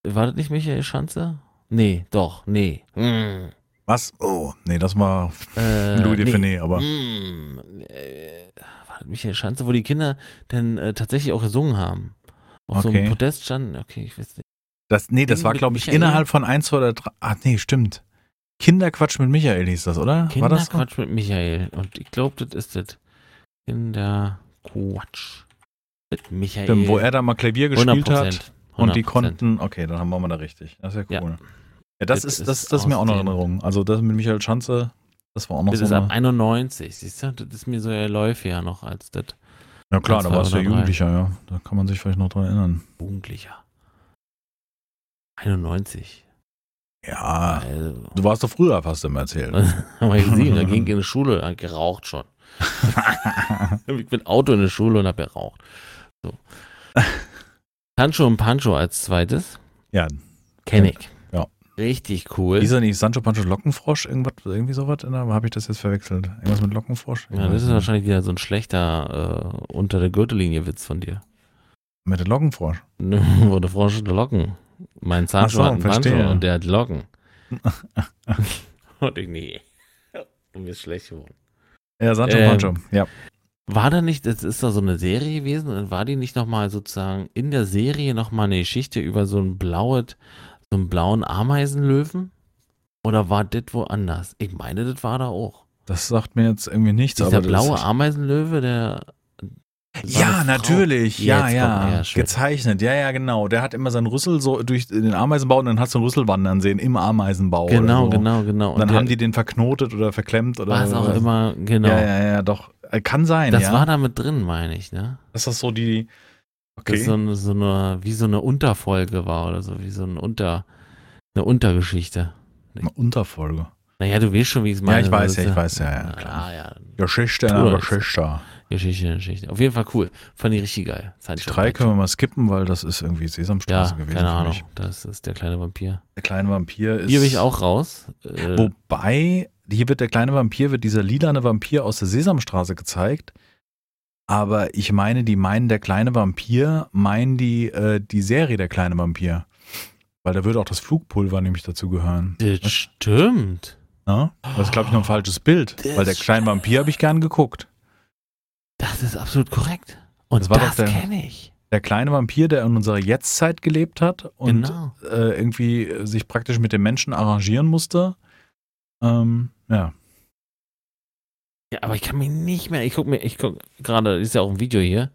War das nicht Michael Schanze? Nee, doch, nee. Hm. Was? Oh, nee, das war Äh, Louis nee. Define, aber Hm, äh, war das Michael Schanze, wo die Kinder dann äh, tatsächlich auch gesungen haben. Auf so Okay. einem Podest standen, okay, ich weiß nicht. das, nee, das Ding war, glaube ich, Michael? innerhalb von eins, zwei oder drei. Ah, nee, stimmt. Kinderquatsch mit Michael hieß das, oder? das so? Kinderquatsch mit Michael. Und ich glaube, das ist das. Kinderquatsch mit Michael. Stimmt, wo er da mal Klavier gespielt hat. 100%, Und die 100%. konnten, okay, dann haben wir mal da richtig. Das ist ja Ja. cool. Ja, das, Das ist, das, das ist mir auch noch Erinnerung. Also das mit Michael Schanze, das war auch noch Das so ist ab eine, 91, siehst du? Das ist mir so erläufiger noch als das Ja klar, da warst du ja. Jugendlicher, ja. Da kann man sich vielleicht noch dran erinnern. Jugendlicher. 91. Ja, Also, du warst doch früher fast immer erzählt. haben wir gesehen, da ging ich in die Schule, hat geraucht schon. Ich bin Auto in der Schule und hab geraucht. So. Sancho und Pancho als zweites. ja, Kenn ich. Ja. Richtig cool. ist er nicht Sancho Pancho Lockenfrosch? Irgendwas, irgendwie sowas? Habe ich das jetzt verwechselt? Irgendwas mit Lockenfrosch? Ja, das ist wahrscheinlich wieder so ein schlechter äh, unter der Gürtellinie Witz von dir. Mit dem Lockenfrosch. Wo der Frosch hatte Locken. Mein Sancho so, hat einen Pancho und der hat Locken. und ich, nee. Und mir ist schlecht geworden. Ja, Sancho Ähm, Pancho. Ja. War da nicht, das ist doch so eine Serie gewesen, und war die nicht nochmal sozusagen in der Serie nochmal eine Geschichte über so ein blaues, so einen blauen Ameisenlöwen? Oder war das woanders? Ich meine, das war da auch. Das sagt mir jetzt irgendwie nichts. Dieser blaue ist- Ameisenlöwe, der. Ja, natürlich. Ja, kommt er, ja. Gezeichnet. Ja, ja, genau. Der hat immer seinen Rüssel so durch den Ameisenbau und dann hast du einen Rüssel wandern sehen im Ameisenbau. Genau, so. genau, genau. Und dann haben die den verknotet oder verklemmt oder was auch immer, genau. Ja, ja, ja, doch. Äh, Kann sein, Das ja. war da mit drin, meine ich, ne? Ist das so die. Das Okay. so eine, so eine, wie so eine Unterfolge war oder so, wie so ein Unter, eine Untergeschichte. Eine Unterfolge. Naja, du weißt schon, wie ich es meine. Ja, ich weiß Das ja, ist ich weiß ja, ja, klar. Ah, ja. Geschichte, das. Geschichte. Geschichte, Geschichte. Auf jeden Fall cool. Fand ich richtig geil. Die drei können wir mal skippen, weil das ist irgendwie Sesamstraße Ja, gewesen. keine für Ahnung. mich. Das ist der kleine Vampir. Der kleine Vampir ist. Hier bin ich auch raus. Äh, Wobei, hier wird der kleine Vampir, wird dieser lilane Vampir aus der Sesamstraße gezeigt. Aber ich meine, die meinen der kleine Vampir, meinen die äh, die Serie der kleine Vampir. Weil da würde auch das Flugpulver nämlich dazu gehören. das stimmt. Ne? Das ist, glaube ich, noch ein falsches Bild. Das weil der kleine Vampir habe ich gern geguckt. Das ist absolut korrekt. Und Das das, war doch der- kenne ich. Der kleine Vampir, der in unserer Jetztzeit gelebt hat und Genau. äh, irgendwie sich praktisch mit den Menschen arrangieren musste. Ähm, ja. Ja, aber ich kann mich nicht mehr. Ich guck mir, ich guck gerade, ist ja auch ein Video hier.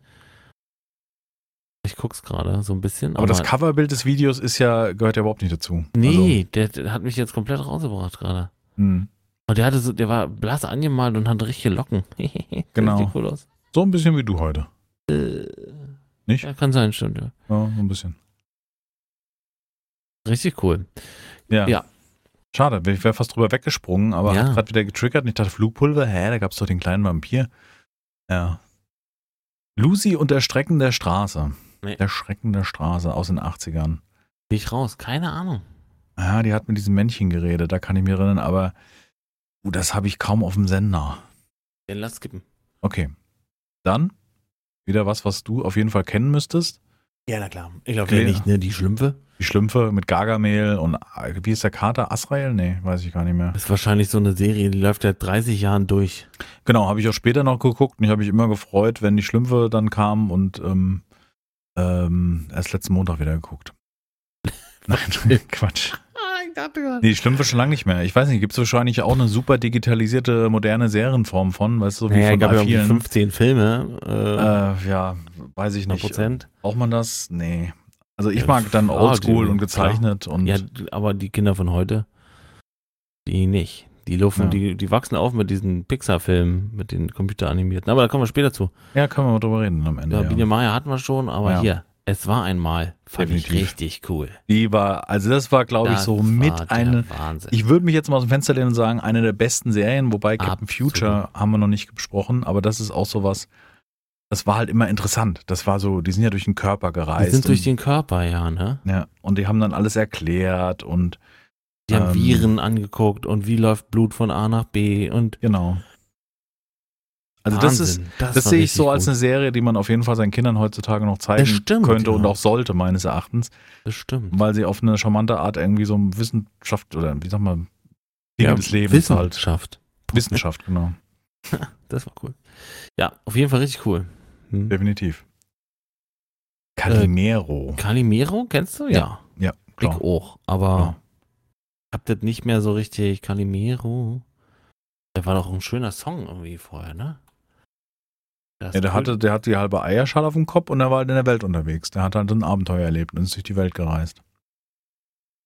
Ich guck's gerade so ein bisschen. Aber, das Coverbild des Videos ist ja, gehört ja überhaupt nicht dazu. Nee, der, der hat mich jetzt komplett rausgebracht gerade. Also, hm. Und der hatte so, der war blass angemalt und hatte richtige Locken. Genau. cool aus. so ein bisschen wie du heute. Äh, Nicht? Ja, kann sein, stimmt. Ja. Ja, so ein bisschen. Richtig cool. Ja. Ja. Schade, ich wäre fast drüber weggesprungen, aber Ja. hat gerade wieder getriggert und ich dachte, Flugpulver, hä, da gab es doch den kleinen Vampir. Ja. Lucy und der Strecken der Straße. Nee. Der Schrecken der Straße aus den 80ern. Bin ich raus, keine Ahnung. Ja, die hat mit diesem Männchen geredet, da kann ich mich erinnern, aber uh, das habe ich kaum auf dem Sender. Den lass skippen. Okay. Dann wieder was, was du auf jeden Fall kennen müsstest. Ja, na klar. Ich glaube Okay. ja nicht, ne? Die Schlümpfe. Die Schlümpfe mit Gargamel und wie ist der Kater? Asrael? Nee, weiß ich gar nicht mehr. Das ist wahrscheinlich so eine Serie, die läuft seit 30 Jahren durch. Genau, habe ich auch später noch geguckt und ich habe mich immer gefreut, wenn die Schlümpfe dann kamen und ähm, ähm, erst letzten Montag wieder geguckt. Nein, Quatsch. Ich dachte gerade. Nee, die Schlümpfe schon lange nicht mehr. Ich weiß nicht, gibt es wahrscheinlich auch eine super digitalisierte, moderne Serienform von, weißt du, wie Naja, von gab ja vielen. 15 Filme. Äh, Äh, ja, weiß ich 100 nicht. Prozent. Braucht man das? Nee. Also ich Ja, mag dann oldschool und gezeichnet und Ja, aber die Kinder von heute, die nicht. Die laufen, Ja. die, die wachsen auf mit diesen Pixar-Filmen, mit den computeranimierten. Aber da kommen wir später zu. ja, können wir mal drüber reden am Ende. Ja, Ja, Biene Maya hatten wir schon, aber Ja. hier, es war einmal. Fand ich richtig cool. Die war, also das war, glaube ich, so mit eine, Wahnsinn. Ich würde mich jetzt mal aus dem Fenster lehnen und sagen, eine der besten Serien, wobei Captain Absolut. Future haben wir noch nicht besprochen, aber das ist auch sowas, das war halt immer interessant. Das war so, die sind ja durch den Körper die gereist. sind durch und, den Körper, ja, ne? ja, und die haben dann alles erklärt und Die haben Ähm, Viren angeguckt und wie läuft Blut von A nach B und genau. Also das ist, Wahnsinn. das war sehe ich so als gut. eine Serie, die man auf jeden Fall seinen Kindern heutzutage noch zeigen Das stimmt, könnte und ja. auch sollte, meines Erachtens, Das stimmt. weil sie auf eine charmante Art irgendwie so Wissenschaft oder wie sagt man, Dinge des Lebens halt. Wissenschaft. Wissenschaft, genau. Das war cool. Ja, auf jeden Fall richtig cool. Hm. Definitiv. Calimero. Calimero, kennst du? Ja. ja, Ich klar. auch, aber Ja. ich hab das nicht mehr so richtig. Calimero. Der war doch ein schöner Song irgendwie vorher, ne? Ja, der cool. hatte, der hat die halbe Eierschale auf dem Kopf und er war halt in der Welt unterwegs. Der hat halt ein Abenteuer erlebt und ist durch die Welt gereist.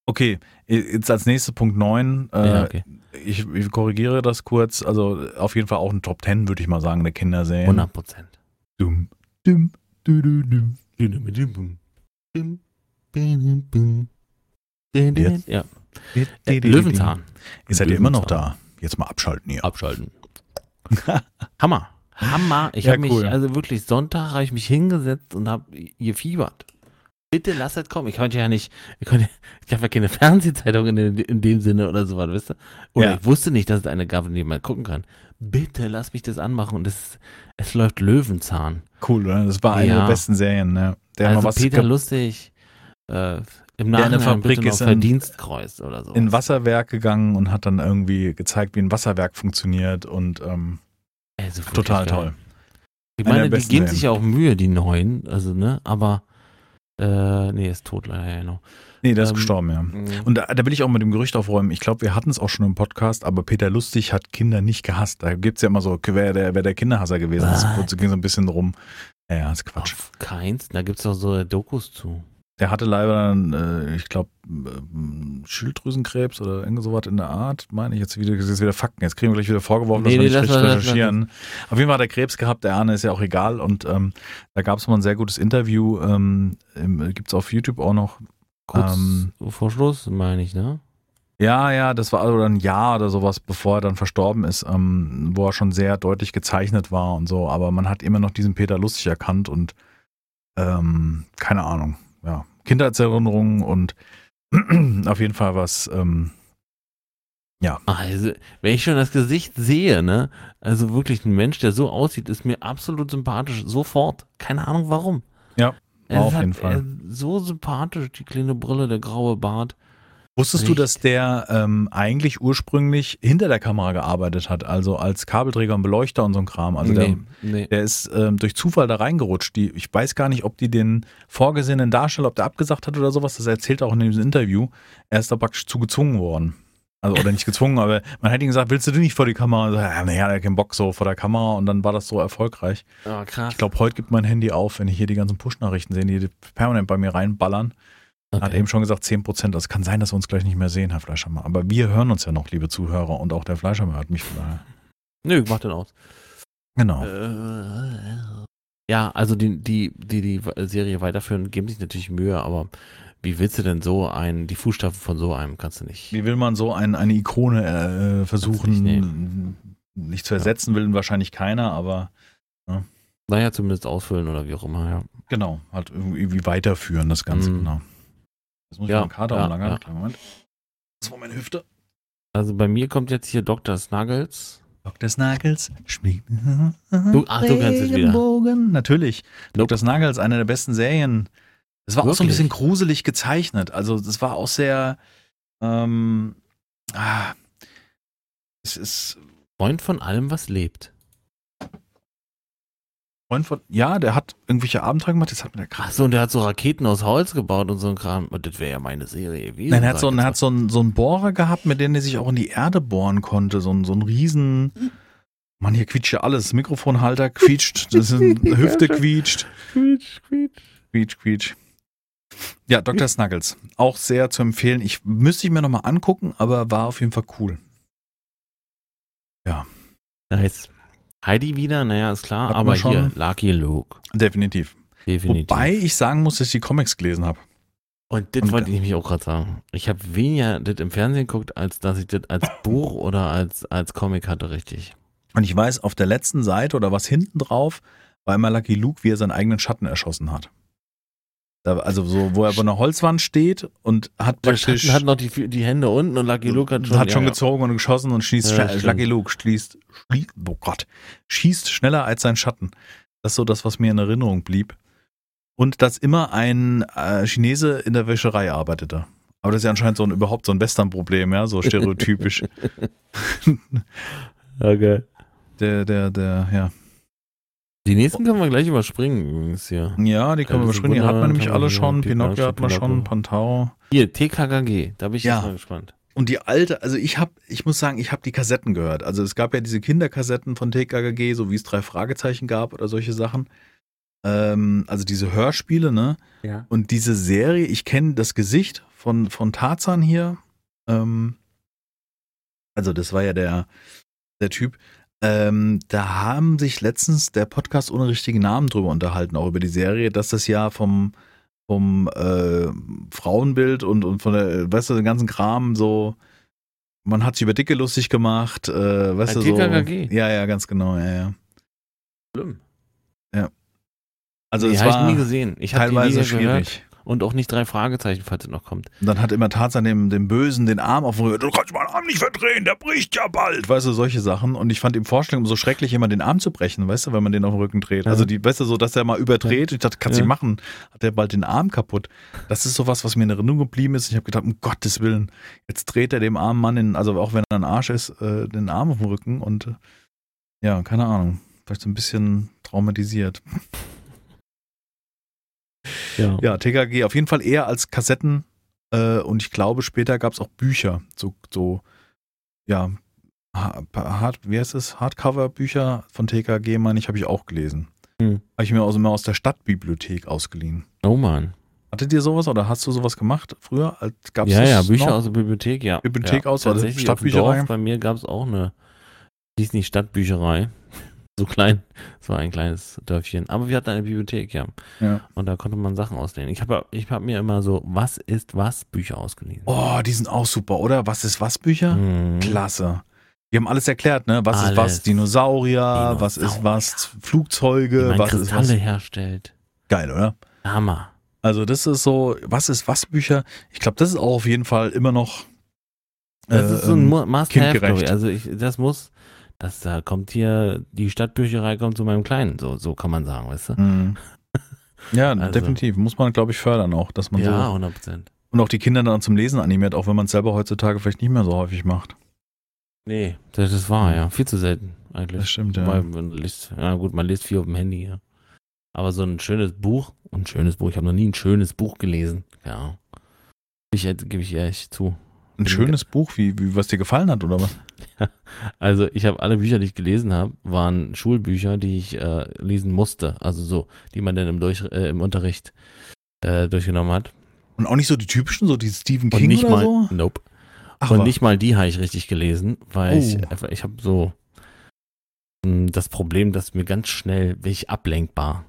Okay, jetzt als nächster Punkt 9. Äh, Ja, okay. ich, ich korrigiere das kurz. Also auf jeden Fall auch ein Top 10, würde ich mal sagen, der Kinderserien. 100 Prozent. Dumm, dumm, du, du, dumm. Jetzt? Ja. Äh, Löwenzahn. Ihr seid ja immer noch da. Jetzt mal abschalten hier. Abschalten. Hammer. Hammer. Ich Ja, habe mich, cool. also wirklich, Sonntag habe ich mich hingesetzt und habe gefiebert. Bitte lass es kommen. Ich konnte ja nicht, ich, konnte, ich habe ja keine Fernsehzeitung in, dem- in dem Sinne oder sowas, weißt du? Oder Ja. ich wusste nicht, dass es eine gab, in die man gucken kann. Bitte lass mich das anmachen und es, es läuft Löwenzahn. Cool, oder? Das war eine Ja. der besten Serien. Ne? Der also Peter Lustig, äh, im Der in der Nachhinein Fabrik ist in- Verdienstkreuz oder so. in ein Wasserwerk gegangen und hat dann irgendwie gezeigt, wie ein Wasserwerk funktioniert und ähm, Also total toll. Ich Einer meine, die geben Serien. sich ja auch Mühe, die neuen, also, ne, aber, äh, nee, ist tot leider, ja, genau. Nee, der ist Ähm, gestorben, ja. Und Und da, da will ich auch mit dem Gerücht aufräumen. Ich glaube, wir hatten es auch schon im Podcast, aber Peter Lustig hat Kinder nicht gehasst. Da gibt es ja immer so, wer der, wer der Kinderhasser gewesen ist. Was? Das ging so ein bisschen rum. Ja, ist Quatsch. auf keins, da gibt's doch so Dokus zu. Der hatte leider, äh, ich glaube, Schilddrüsenkrebs oder irgend sowas in der Art, meine ich. Jetzt wieder, jetzt wieder Fakten. Jetzt kriegen wir gleich wieder vorgeworfen, Nee, dass wir nee, nicht lass richtig recherchieren. Auf jeden Fall hat er Krebs gehabt, der Arne ist ja auch egal. Und ähm, da gab es mal ein sehr gutes Interview, ähm, gibt es auf YouTube auch noch. Kurz Ähm, vor Schluss, meine ich, ne? Ja, ja, das war also ein Jahr oder sowas, bevor er dann verstorben ist, ähm, wo er schon sehr deutlich gezeichnet war und so. Aber man hat immer noch diesen Peter Lustig erkannt und ähm, keine Ahnung, ja, Kindheitserinnerungen und auf jeden Fall was, ähm, Also, wenn ich schon das Gesicht sehe, ne, also wirklich ein Mensch, der so aussieht, ist mir absolut sympathisch, sofort. Keine Ahnung warum. Ja, auf hat, jeden Fall. äh, So sympathisch, die kleine Brille, der graue Bart. Wusstest du, Richtig. dass der ähm, eigentlich ursprünglich hinter der Kamera gearbeitet hat, also als Kabelträger und Beleuchter und so ein Kram? Also der, nee, nee. Der ist ähm, durch Zufall da reingerutscht. Die, ich weiß gar nicht, ob die den vorgesehenen Darsteller, ob der abgesagt hat oder sowas. Das erzählt er auch in diesem Interview. Er ist da praktisch zu gezwungen worden. Also, oder nicht gezwungen, aber man hat ihm gesagt, willst du nicht vor die Kamera? Und so, ja, naja, der hat keinen Bock so vor der Kamera und dann war das so erfolgreich. Ah, krass. Ich glaube, heute gibt mein Handy auf, wenn ich hier die ganzen Push-Nachrichten sehe, die permanent bei mir reinballern. Er Hat Okay. eben schon gesagt, 10 Prozent. Das kann sein, dass wir uns gleich nicht mehr sehen, Herr Fleischermann. Aber wir hören uns ja noch, liebe Zuhörer. Und auch der Fleischermann hört mich daher. Nö, mach den aus. Genau. Äh, Ja, also die, die, die die Serie weiterführen, geben sich natürlich Mühe, aber wie willst du denn so ein, die Fußstapfen von so einem kannst du nicht. Wie will man so ein, eine Ikone äh, versuchen, nicht nicht, zu ersetzen, will wahrscheinlich keiner, aber Naja, zumindest ausfüllen oder wie auch immer, ja. genau, halt irgendwie weiterführen, das Ganze, Mhm. genau. Jetzt muss ich Ja, mal Kater ja, umlangern. ja. Moment. Das war meine Hüfte. Also bei mir kommt jetzt hier Dr. Snuggles. Dr. Snuggles schmiegt. Du- ach, du kennst es wieder. Natürlich. Nope. Dr. Snuggles, eine der besten Serien. Das war auch so ein Wirklich? bisschen gruselig gezeichnet. Also, das war auch sehr. Ähm, ah, es ist. Freund von allem, was lebt. Freund von. Ja, der hat irgendwelche Abenteuer gemacht. Das hat mir der krass. so, und der hat so Raketen aus Holz gebaut und so ein Kram. Und das wäre ja meine Serie gewesen. Nein, er hat, so, er hat so, einen, so einen Bohrer gehabt, mit dem er sich auch in die Erde bohren konnte. So, einen- so einen riesen. Mann, hier quietscht ja alles. Mikrofonhalter quietscht. Das eine Hüfte quietscht. Quietsch, quietsch. Quietsch, quietsch. Ja, Dr. Snuggles. Auch sehr zu empfehlen. Ich müsste ich mir nochmal angucken, aber war auf jeden Fall cool. Nice. Heidi wieder, naja, ist klar, Hatten aber hier, Lucky Luke. Definitiv. Definitiv. Wobei ich sagen muss, dass ich die Comics gelesen habe. und das wollte ich nämlich auch gerade sagen. Ich habe weniger das im Fernsehen geguckt, als dass ich das als Buch oder als, als Comic hatte, richtig. Und ich weiß, auf der letzten Seite oder was hinten drauf war immer Lucky Luke, wie er seinen eigenen Schatten erschossen hat. Also so, wo er bei einer Holzwand steht und hat Der praktisch Schatten hat noch die, die Hände unten und Lucky Luke hat schon, hat schon ja, gezogen und geschossen und schießt Ja, schnell-. Lucky Luke schließt, schlie, oh Gott, schießt schneller als sein Schatten. Das ist so das, was mir in Erinnerung blieb. Und dass immer ein äh, Chinese in der Wäscherei arbeitete. Aber das ist ja anscheinend so ein überhaupt so ein Western-Problem, ja, so stereotypisch. Okay. der, der, der, ja. Die nächsten können wir gleich überspringen übrigens hier. Ja, die können wir besprechen. Die hat man Wunderland nämlich alle wir schon. Pinocchio Pikachu, hat man schon. Pantau. Hier, TKKG, da bin ich Ja. jetzt mal gespannt. Und die alte, also ich habe, ich muss sagen, ich habe die Kassetten gehört. Also es gab ja diese Kinderkassetten von TKKG, so wie es drei Fragezeichen gab oder solche Sachen. Ähm, also diese Hörspiele, ne? Ja. Und diese Serie, ich kenne das Gesicht von, von Tarzan hier. Ähm, also das war ja der, der Typ. Ähm, da haben sich letztens der Podcast ohne richtigen Namen drüber unterhalten, auch über die Serie, dass das ja vom, vom äh, Frauenbild und, und von der, weißt du, den ganzen Kram so, man hat sich über Dicke lustig gemacht, äh, weißt Ein du, so. Ja, ja, ganz genau, ja, ja. Schlimm. Also die es habe ich war nie gesehen. Ich teilweise nie schwierig. gehört und auch nicht drei Fragezeichen, falls es noch kommt. Und dann hat immer Tarzan dem, dem Bösen den Arm auf den Rücken. Du kannst meinen Arm nicht verdrehen, der bricht ja bald. Weißt du, solche Sachen. Und ich fand die Vorstellung so schrecklich, immer den Arm zu brechen, weißt du, wenn man den auf den Rücken dreht. Ja. Also die, weißt du, so, dass er mal überdreht. Ich dachte, kannst du Ja. nicht machen. Hat er bald den Arm kaputt. Das ist sowas, was mir in Erinnerung geblieben ist. Ich habe gedacht, um Gottes Willen, jetzt dreht er dem armen Mann, in, also auch wenn er ein Arsch ist, äh, den Arm auf den Rücken. Und äh, ja, keine Ahnung. Vielleicht so ein bisschen traumatisiert. Ja. Ja, TKG auf jeden Fall eher als Kassetten äh, und ich glaube, später gab es auch Bücher, so, so ja, ha- hard, wie heißt es, Hardcover-Bücher von TKG, meine ich, habe ich auch gelesen. Hm. Habe ich mir aus, immer aus der Stadtbibliothek ausgeliehen. Oh Mann. Hattet ihr sowas oder hast du sowas gemacht früher? Gab's Ja, ja, Bücher noch? aus der Bibliothek, ja. Bibliothek ja, aus, also Stadtbücherei? Dorf, bei mir gab es auch eine, hieß nicht Stadtbücherei. So klein. Es war ein kleines Dörfchen. Aber wir hatten eine Bibliothek, ja. Ja. Und da konnte man Sachen auslehnen. Ich habe ich hab mir immer so, was ist was Bücher ausgeliehen. Oh, die sind auch super, oder? Was ist was Bücher? Mhm. Klasse. Die haben alles erklärt, ne? Was ist was Alles. Dinosaurier, was ist was Flugzeuge, was ist Kristalle was. herstellt. Geil, oder? Hammer. Also das ist so, was ist was Bücher? Ich glaube, das ist auch auf jeden Fall immer noch Das äh, ist so ein ähm, Mu- Must-Have. Also ich, das muss, das da kommt hier, die Stadtbücherei kommt zu meinem Kleinen. So, so kann man sagen, weißt du? Mhm. Ja, Also- definitiv. Muss man, glaube ich, fördern auch, dass man Ja, so 100 Prozent. und auch die Kinder dann zum Lesen animiert, auch wenn man es selber heutzutage vielleicht nicht mehr so häufig macht. Nee, das ist wahr, ja. Viel zu selten, eigentlich. Das stimmt, ja. Weil man liest, ja gut, man liest viel auf dem Handy, ja. Aber so ein schönes Buch, ein schönes Buch, ich habe noch nie ein schönes Buch gelesen. Ja. Ich, gebe ich ehrlich zu. Ein schönes Buch, wie, wie was dir gefallen hat oder was? Also ich habe alle Bücher, die ich gelesen habe, waren Schulbücher, die ich äh, lesen musste. Also so, die man dann im, Durch, äh, im Unterricht äh, durchgenommen hat. Und auch nicht so die typischen, so die Stephen Und King nicht oder mal, so? nope. Ach, und was? nicht mal die habe ich richtig gelesen, weil Oh. ich einfach, ich habe so mh, das Problem, dass mir ganz schnell bin ich ablenkbar.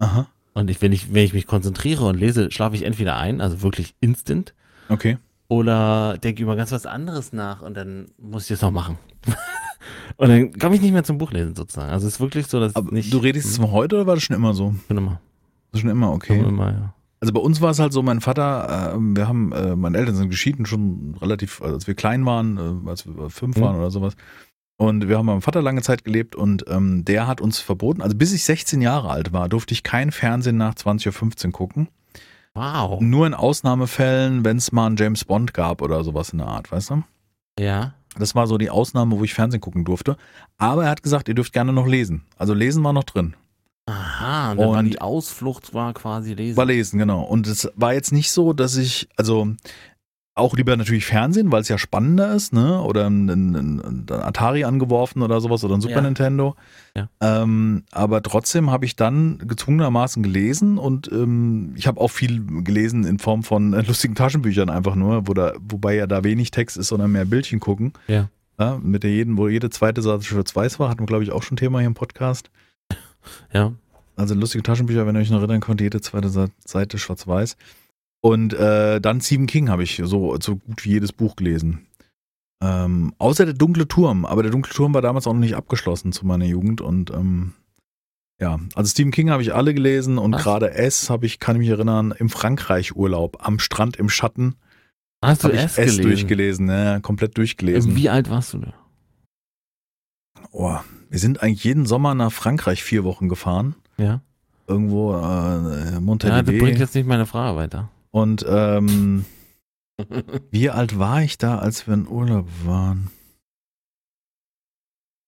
Aha. Und ich, wenn ich, wenn ich mich konzentriere und lese, schlafe ich entweder ein, also wirklich instant, Okay. Oder denke über ganz was anderes nach und dann muss ich das noch machen. und dann komme ich nicht mehr zum Buchlesen sozusagen. Also es ist wirklich so, dass Aber nicht. du redest jetzt von heute oder war das schon immer so? Schon immer. Das ist schon immer okay. Schon immer, ja. Also bei uns war es halt so, mein Vater, äh, wir haben, äh, meine Eltern sind geschieden schon relativ, als wir klein waren, äh, als wir fünf Mhm. waren oder sowas. Und wir haben bei meinem Vater lange Zeit gelebt und ähm, der hat uns verboten, also bis ich 16 Jahre alt war, durfte ich kein Fernsehen nach 20.15 Uhr gucken. Wow. Nur in Ausnahmefällen, wenn es mal einen James Bond gab oder sowas in der Art, weißt du? Ja. Das war so die Ausnahme, wo ich Fernsehen gucken durfte. Aber er hat gesagt, ihr dürft gerne noch lesen. Also lesen war noch drin. Aha, und dann war die Ausflucht war quasi lesen. War lesen, genau. Und es war jetzt nicht so, dass ich, also auch lieber natürlich Fernsehen, weil es ja spannender ist, ne? Oder ein, ein, ein, Atari angeworfen oder sowas oder ein Super Ja. Nintendo. Ja. Ähm, aber trotzdem habe ich dann gezwungenermaßen gelesen und ähm, ich habe auch viel gelesen in Form von äh, lustigen Taschenbüchern einfach nur, wo da, wobei ja da wenig Text ist, sondern mehr Bildchen gucken. Ja. Ja, mit der jeden, wo jede zweite Seite schwarz-weiß war, hatten wir, glaube ich, auch schon Thema hier im Podcast. Ja. Also lustige Taschenbücher, wenn ihr euch noch erinnern könnt, jede zweite Seite schwarz-weiß. Und äh, dann Stephen King habe ich so, so gut wie jedes Buch gelesen. Ähm, außer der dunkle Turm, aber der dunkle Turm war damals auch noch nicht abgeschlossen zu meiner Jugend und ähm, ja, also Stephen King habe ich alle gelesen und gerade S habe ich, kann ich mich erinnern, im Frankreich Urlaub, am Strand im Schatten, Hast du S S gelesen? durchgelesen, ne, komplett durchgelesen. Wie alt warst du da? Oh, wir sind eigentlich jeden Sommer nach Frankreich vier Wochen gefahren, Ja. irgendwo äh, Ja, das bringt jetzt nicht meine Frage weiter. Und ähm, wie alt war ich da, als wir in Urlaub waren?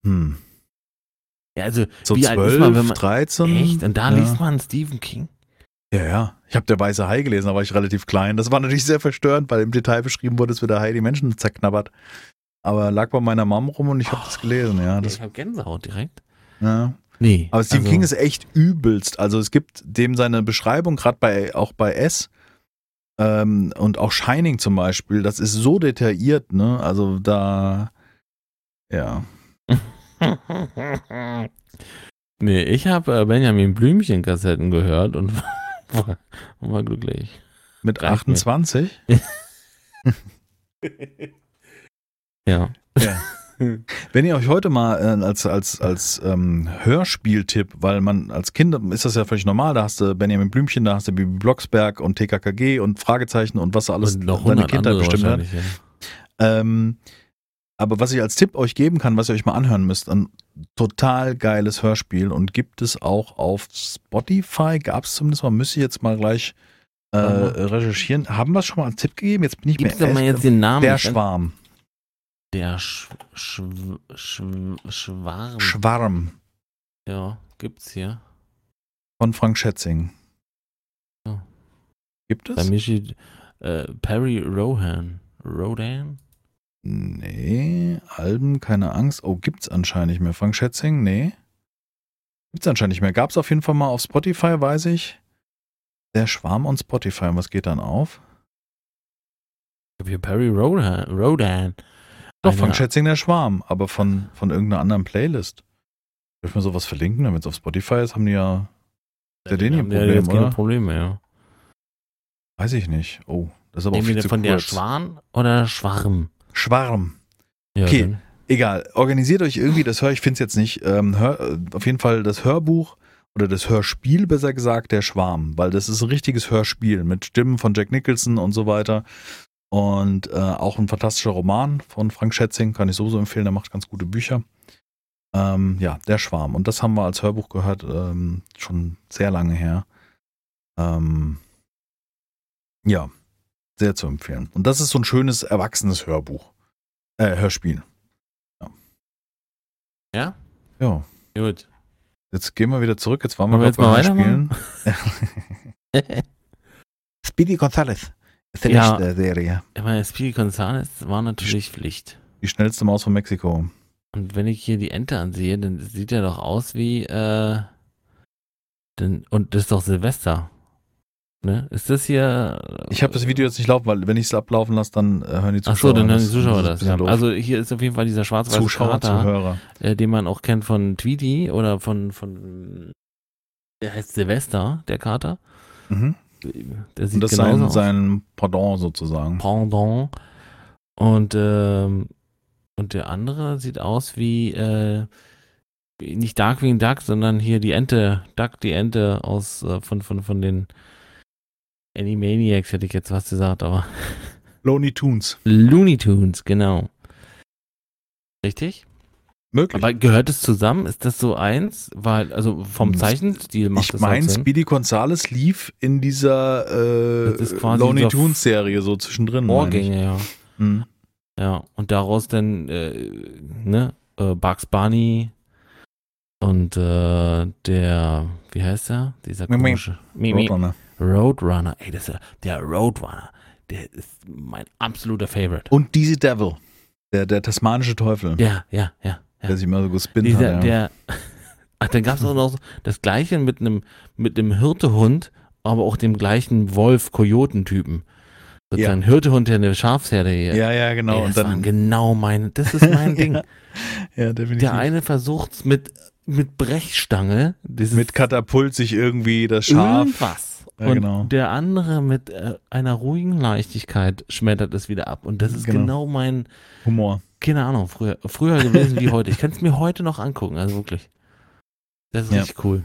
Hm. Ja, also, So Wie alt ist 12, man, wenn man- 13? echt? Und da ja. liest man Stephen King? Ja, ja. Ich habe der weiße Hai gelesen, da war ich relativ klein. Das war natürlich sehr verstörend, weil im Detail beschrieben wurde, es wird der Hai die Menschen zerknabbert. Aber lag bei meiner Mom rum und ich habe das gelesen, ja. Das, ich habe Gänsehaut direkt. ja. Nee. Aber Stephen also, King ist echt übelst. Also es gibt dem seine Beschreibung, gerade bei, auch bei S ähm, und auch Shining zum Beispiel, das ist so detailliert, ne? Also da, ja. nee, ich habe äh, Benjamin Blümchen-Kassetten gehört und war, war glücklich. Mit Reicht mir. 28? Ja. Wenn ihr euch heute mal äh, als, als, als ähm, Hörspieltipp, weil man als Kind ist das ja völlig normal, da hast du Benjamin Blümchen, da hast du Bibi Blocksberg und TKKG und Fragezeichen und was alles und noch deine 100 Kindheit andere bestimmt hat. Ja. Ähm, aber was ich als Tipp euch geben kann, was ihr euch mal anhören müsst, ein total geiles Hörspiel und gibt es auch auf Spotify, gab es zumindest mal, müsste ich jetzt mal gleich äh, recherchieren. Haben wir es schon mal als Tipp gegeben? Jetzt bin ich Gib's mir doch mal echt- jetzt den Namen. Der Schwarm. Der Sch Sch Sch Schwarm. Schwarm ja, gibt's hier. von Frank Schätzing. Ja. Gibt Bei es? mir steht äh, Perry Rohan. Rodan? Nee, Alben, keine Angst. Oh, gibt's anscheinend nicht mehr. Frank Schätzing? Nee. Gibt's anscheinend nicht mehr. Gab's auf jeden Fall mal auf Spotify, weiß ich. Der Schwarm on Spotify. Und was geht dann auf? Ich hab hier Perry Rodan. Rodan. Doch, Frank Schätzing der Schwarm, aber von, von irgendeiner anderen Playlist. Soll ich mal sowas verlinken? Wenn es auf Spotify ist, haben die ja. Ja den haben ihr ja Problem, jetzt keine oder? Probleme, ja. Weiß ich nicht. Oh, das ist aber auch Nehmen viel wir zu von der kurz. Schwan oder Schwarm? Schwarm. Ja, Okay. dann- Egal, organisiert euch irgendwie das Hör, ich finde es jetzt nicht, ähm, hör, äh, auf jeden Fall das Hörbuch oder das Hörspiel, besser gesagt, der Schwarm, weil das ist ein richtiges Hörspiel mit Stimmen von Jack Nicholson und so weiter. Und äh, auch ein fantastischer Roman von Frank Schätzing, kann ich sowieso empfehlen, der macht ganz gute Bücher. Ähm, ja, der Schwarm. Und das haben wir als Hörbuch gehört, ähm, schon sehr lange her. Ähm, ja, sehr zu empfehlen. Und das ist so ein schönes, erwachsenes Hörbuch. Äh, Hörspiel. Ja? Ja. Gut. Jetzt gehen wir wieder zurück. Jetzt waren wir, wir jetzt mal beim Spielen. Speedy Gonzales der Ja. der Serie. Ich meine, Speedy Gonzales war natürlich Pflicht. Die schnellste Maus von Mexiko. Und wenn ich hier die Ente ansehe, dann sieht er doch aus wie, äh, denn, und das ist doch Silvester. Ne? Ist das hier. Ich habe das Video jetzt nicht laufen, weil wenn ich es ablaufen lasse, dann äh, hören die Ach Zuschauer. so, dann hören die Das- Zuschauer das. bisschen Ja. Also hier ist auf jeden Fall dieser schwarz-weiße Kater, Zuhörer. äh, den man auch kennt von Tweety oder von, von Der heißt Silvester, der Kater. Mhm. Der sieht Und das ist sein, aus. sein Pendant sozusagen. Pendant. Und, ähm, und der andere sieht aus wie, äh, wie- nicht Darkwing Duck, sondern hier die Ente, Duck, die Ente aus, äh, von, von, von den Animaniacs, hätte ich jetzt was gesagt, aber Looney Tunes. Looney Tunes, genau. Richtig? Möglich. Aber gehört es zusammen? Ist das so eins? Weil, also vom Das- Zeichenstil macht ich das meine, halt. Speedy Gonzales lief in dieser äh, Looney Tunes Serie so zwischendrin. ich. Vorgänge, ja. Mhm. Ja, und daraus dann, äh, ne, äh, Bugs Bunny und äh, der, wie heißt der? Dieser komische Mimi. Roadrunner. Roadrunner. Ey, das ist ja, der Roadrunner, der ist mein absoluter Favorite. Und Dizzy Devil. Der, der tasmanische Teufel. Ja, ja, ja. Ja. Der sich immer so gespinnt Dieser, hat. Ja. der, ach, dann gab es auch noch das gleiche mit einem mit einem Hirtehund, aber auch dem gleichen Wolf-Kojoten-Typen. Sozusagen Hirtehund, der eine Schafsherde hier. ja, ja, genau. Ey, das und waren dann, genau meine, das ist mein Ding. ja, definitiv. Der eine versucht's mit, mit Brechstange, mit Katapult sich irgendwie das Schaf. irgendwas. Ja, und genau. der andere mit äh, einer ruhigen Leichtigkeit schmettert es wieder ab. Und das ist Genau. genau, mein, Humor. Keine Ahnung, früher, früher gewesen wie heute. Ich kann es mir heute noch angucken, also wirklich. Das ist Ja. richtig cool.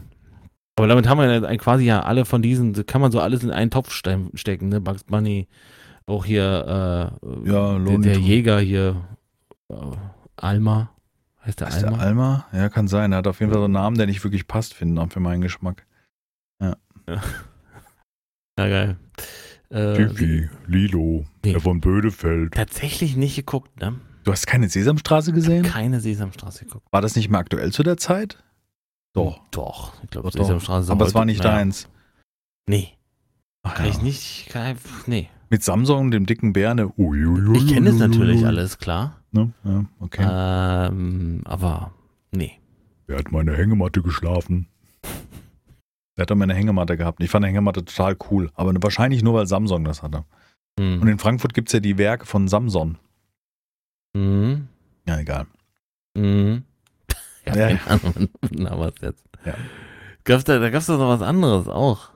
Aber damit haben wir ja quasi ja alle von diesen, kann man so alles in einen Topf ste- stecken, ne? Bugs Bunny, auch hier, äh, Ja, der, der. Jäger hier, äh, Alma. Heißt der Ist Alma? der Alma? Ja, kann sein. Er hat auf jeden Fall so einen Namen, der nicht wirklich passt, finde ich, für meinen Geschmack. Ja, geil. Äh, Lilo, Nee. der von Bödefeld. tatsächlich nicht geguckt, ne? Du hast keine Sesamstraße gesehen? Keine Sesamstraße geguckt. War das nicht mehr aktuell zu der Zeit? Doch. Doch. Ich glaube. Sesamstraße Aber es war nicht naja. deins. Nee. Ach, Kann ja. ich nicht, kann ich, nee. Mit Samsung, dem dicken Bär, ne? Uiuiui. Ich kenne es natürlich alles, klar. Ne? Ja, okay. Ähm, aber nee. Wer hat meine Hängematte geschlafen? Der hat doch meine Hängematte gehabt. Ich fand die Hängematte total cool. Aber wahrscheinlich nur, weil Samsung das hatte. Hm. Und in Frankfurt gibt es ja die Werke von Samsung. Mhm. Ja, egal. Mhm. Ja, Ja. keine Ahnung, na was jetzt. Ja. Gab's da, da gab es doch noch was anderes auch.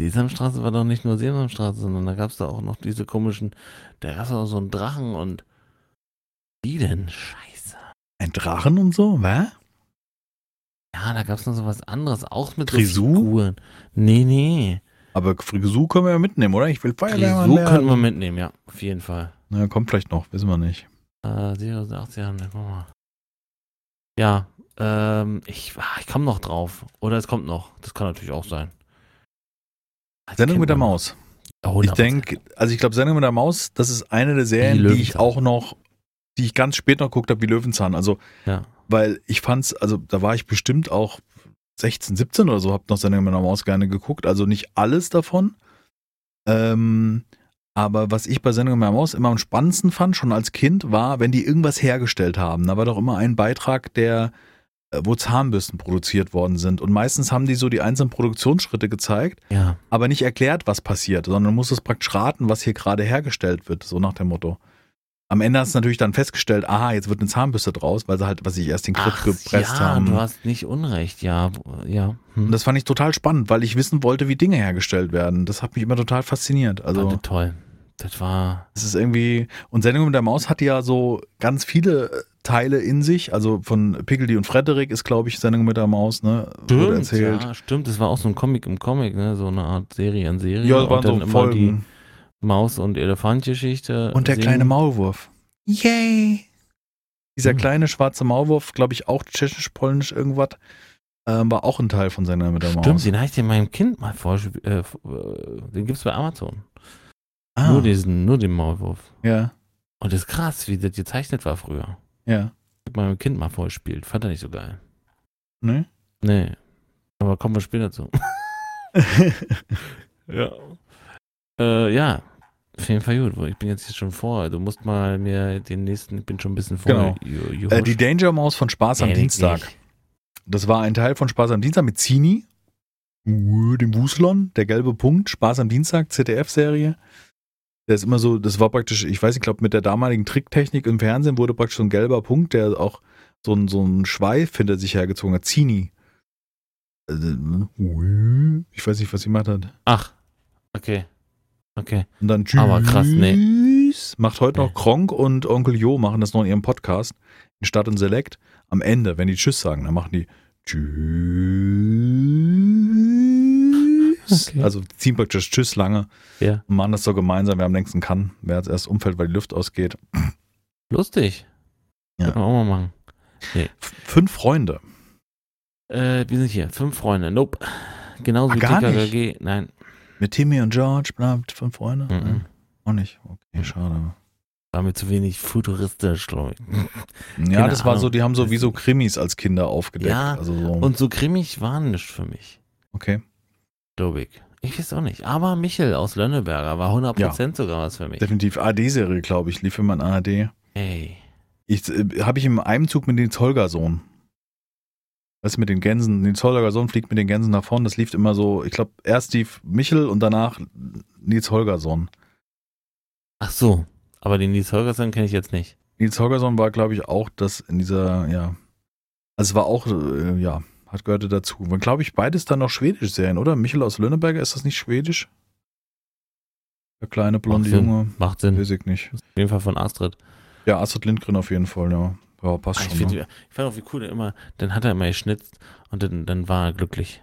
Sesamstraße war doch nicht nur Sesamstraße, sondern da gab es da auch noch diese komischen, da gab es auch so einen Drachen und wie denn? Scheiße. Ein Drachen und so, was? Ja, da gab es noch so was anderes, auch mit Grisou? so Figuren. Nee, nee. Aber Grisou können wir ja mitnehmen, oder? Ich will Feuerwehrmann werden. können wir mitnehmen, ja, auf jeden Fall. Na, kommt vielleicht noch, wissen wir nicht. Äh, 87 haben guck mal. Ja, ähm, ich, ah, ich komme noch drauf. Oder es kommt noch. Das kann natürlich auch sein. Das Sendung mit der. Maus. Oh, Ich 100%. denke, also ich glaube, Sendung mit der Maus, das ist eine der Serien, Wie die ich auch noch, die ich ganz spät noch geguckt habe, wie Löwenzahn. Also, Ja. weil ich fand's, also da war ich bestimmt auch 16, 17 oder so, hab noch Sendung mit der Maus gerne geguckt. Also nicht alles davon. Ähm, aber was ich bei Sendung mit der Maus immer am spannendsten fand, schon als Kind, war, wenn die irgendwas hergestellt haben. Da war doch immer ein Beitrag, der, äh, wo Zahnbürsten produziert worden sind. Und meistens haben die so die einzelnen Produktionsschritte gezeigt Ja. aber nicht erklärt, was passiert, sondern muss es praktisch raten, was hier gerade hergestellt wird, so nach dem Motto. Am Ende hast du natürlich dann festgestellt, aha, jetzt wird eine Zahnbürste draus, weil sie halt, was ich erst den Griff Ach, gepresst ja, haben. du hast nicht Unrecht, ja. Ja. Hm. Und das fand ich total spannend, weil ich wissen wollte, wie Dinge hergestellt werden. Das hat mich immer total fasziniert. also, Also, toll. Das war. es ist irgendwie, und Sendung mit der Maus hat ja so ganz viele äh, Teile in sich. Also von Pickledy und Frederik ist, glaube ich, Sendung mit der Maus, ne? Wurde erzählt. ja, stimmt. Das war auch so ein Comic im Comic, ne? So eine Art Serie an Serie. Ja, und waren dann so immer Folgen. die Maus- und Elefant-Geschichte. Und der singen. kleine Maulwurf. Yay! Dieser Hm. kleine schwarze Maulwurf, glaube ich, auch tschechisch, polnisch, irgendwas, ähm, war auch ein Teil von seiner mit der Stimmt, Maus. den habe ich dir meinem Kind mal vorgespielt. Äh, äh, den gibt's bei Amazon. Ah, Nur diesen, nur den Maulwurf. ja, Und das ist krass, wie das gezeichnet war früher. ja. Ich meinem Kind mal vorgespielt. Fand er nicht so geil. Ne? Nee. Aber kommen wir später zu. ja. Äh, ja. Auf jeden Fall gut. Ich bin jetzt hier schon vor. Du musst mal mir den nächsten, ich bin schon ein bisschen vor. Genau. Ju- äh, die Danger Maus von Spaß am Dienstag. nicht. Das war ein Teil von Spaß am Dienstag mit Zini, dem Wuslon, der gelbe Punkt, Spaß am Dienstag, ZDF-Serie. Der ist immer so, das war praktisch, ich weiß nicht, ich glaube, mit der damaligen Tricktechnik im Fernsehen wurde praktisch so ein gelber Punkt, der auch so ein, so ein Schweif hinter sich hergezogen hat. Zini. äh, ich weiß nicht, was sie gemacht hat. Ach, okay. Okay. Und dann tschüss. Aber krass, nee. Macht heute noch Nee. Kronk und Onkel Jo machen das noch in ihrem Podcast in Stadt und Select. Am Ende, wenn die Tschüss sagen, dann machen die Tschüss. Okay. Also ziehen praktisch Tschüss lange Ja. und machen das so gemeinsam, wer am längsten kann. Wer als erst umfällt, weil die Luft ausgeht. Lustig. Ja. Können wir auch mal machen. F fünf Freunde. Äh, wir sind hier. Fünf Freunde. Nope. Genauso Ah, wie TKKG. Nein. Mit Timmy und George, bleibt fünf Freunde. Mhm. Ja, auch nicht. Okay, schade. War mir zu wenig futuristisch, glaube ich. Ja, das war so, die haben so wie so Krimis als Kinder aufgedeckt. Ja, also so. Und so grimmig war nicht für mich. okay. Glaube ich. Ich weiß auch nicht. Aber Michel aus Lönneberger war 100% sogar was für mich. Definitiv AD-Serie, glaube ich, lief immer in ARD. Ey. Ich, äh, Habe ich im einem Zug mit Nils Holgersson. Du, mit den Gänsen. Nils Holgersson fliegt mit den Gänsen nach vorne. Das lief immer so, ich glaube, erst die Michel und danach Nils Holgersson. Ach so. Aber den Nils Holgersson kenne ich jetzt nicht. Nils Holgersson war, glaube ich, auch das in dieser, ja. Also es war auch, äh, ja, hat gehörte dazu. War, glaube ich, beides dann noch schwedische Serien, oder? Michel aus Lönneberger, ist das nicht schwedisch? Der kleine blonde Macht Sinn. Junge. Macht Sinn. Weiß ich nicht. Auf jeden Fall von Astrid. Ja, Astrid Lindgren auf jeden Fall, ja. Ja, passt Ah, ich, schon. find, Ne? ich fand auch, wie cool er immer, dann hat er immer geschnitzt und dann, dann war er glücklich.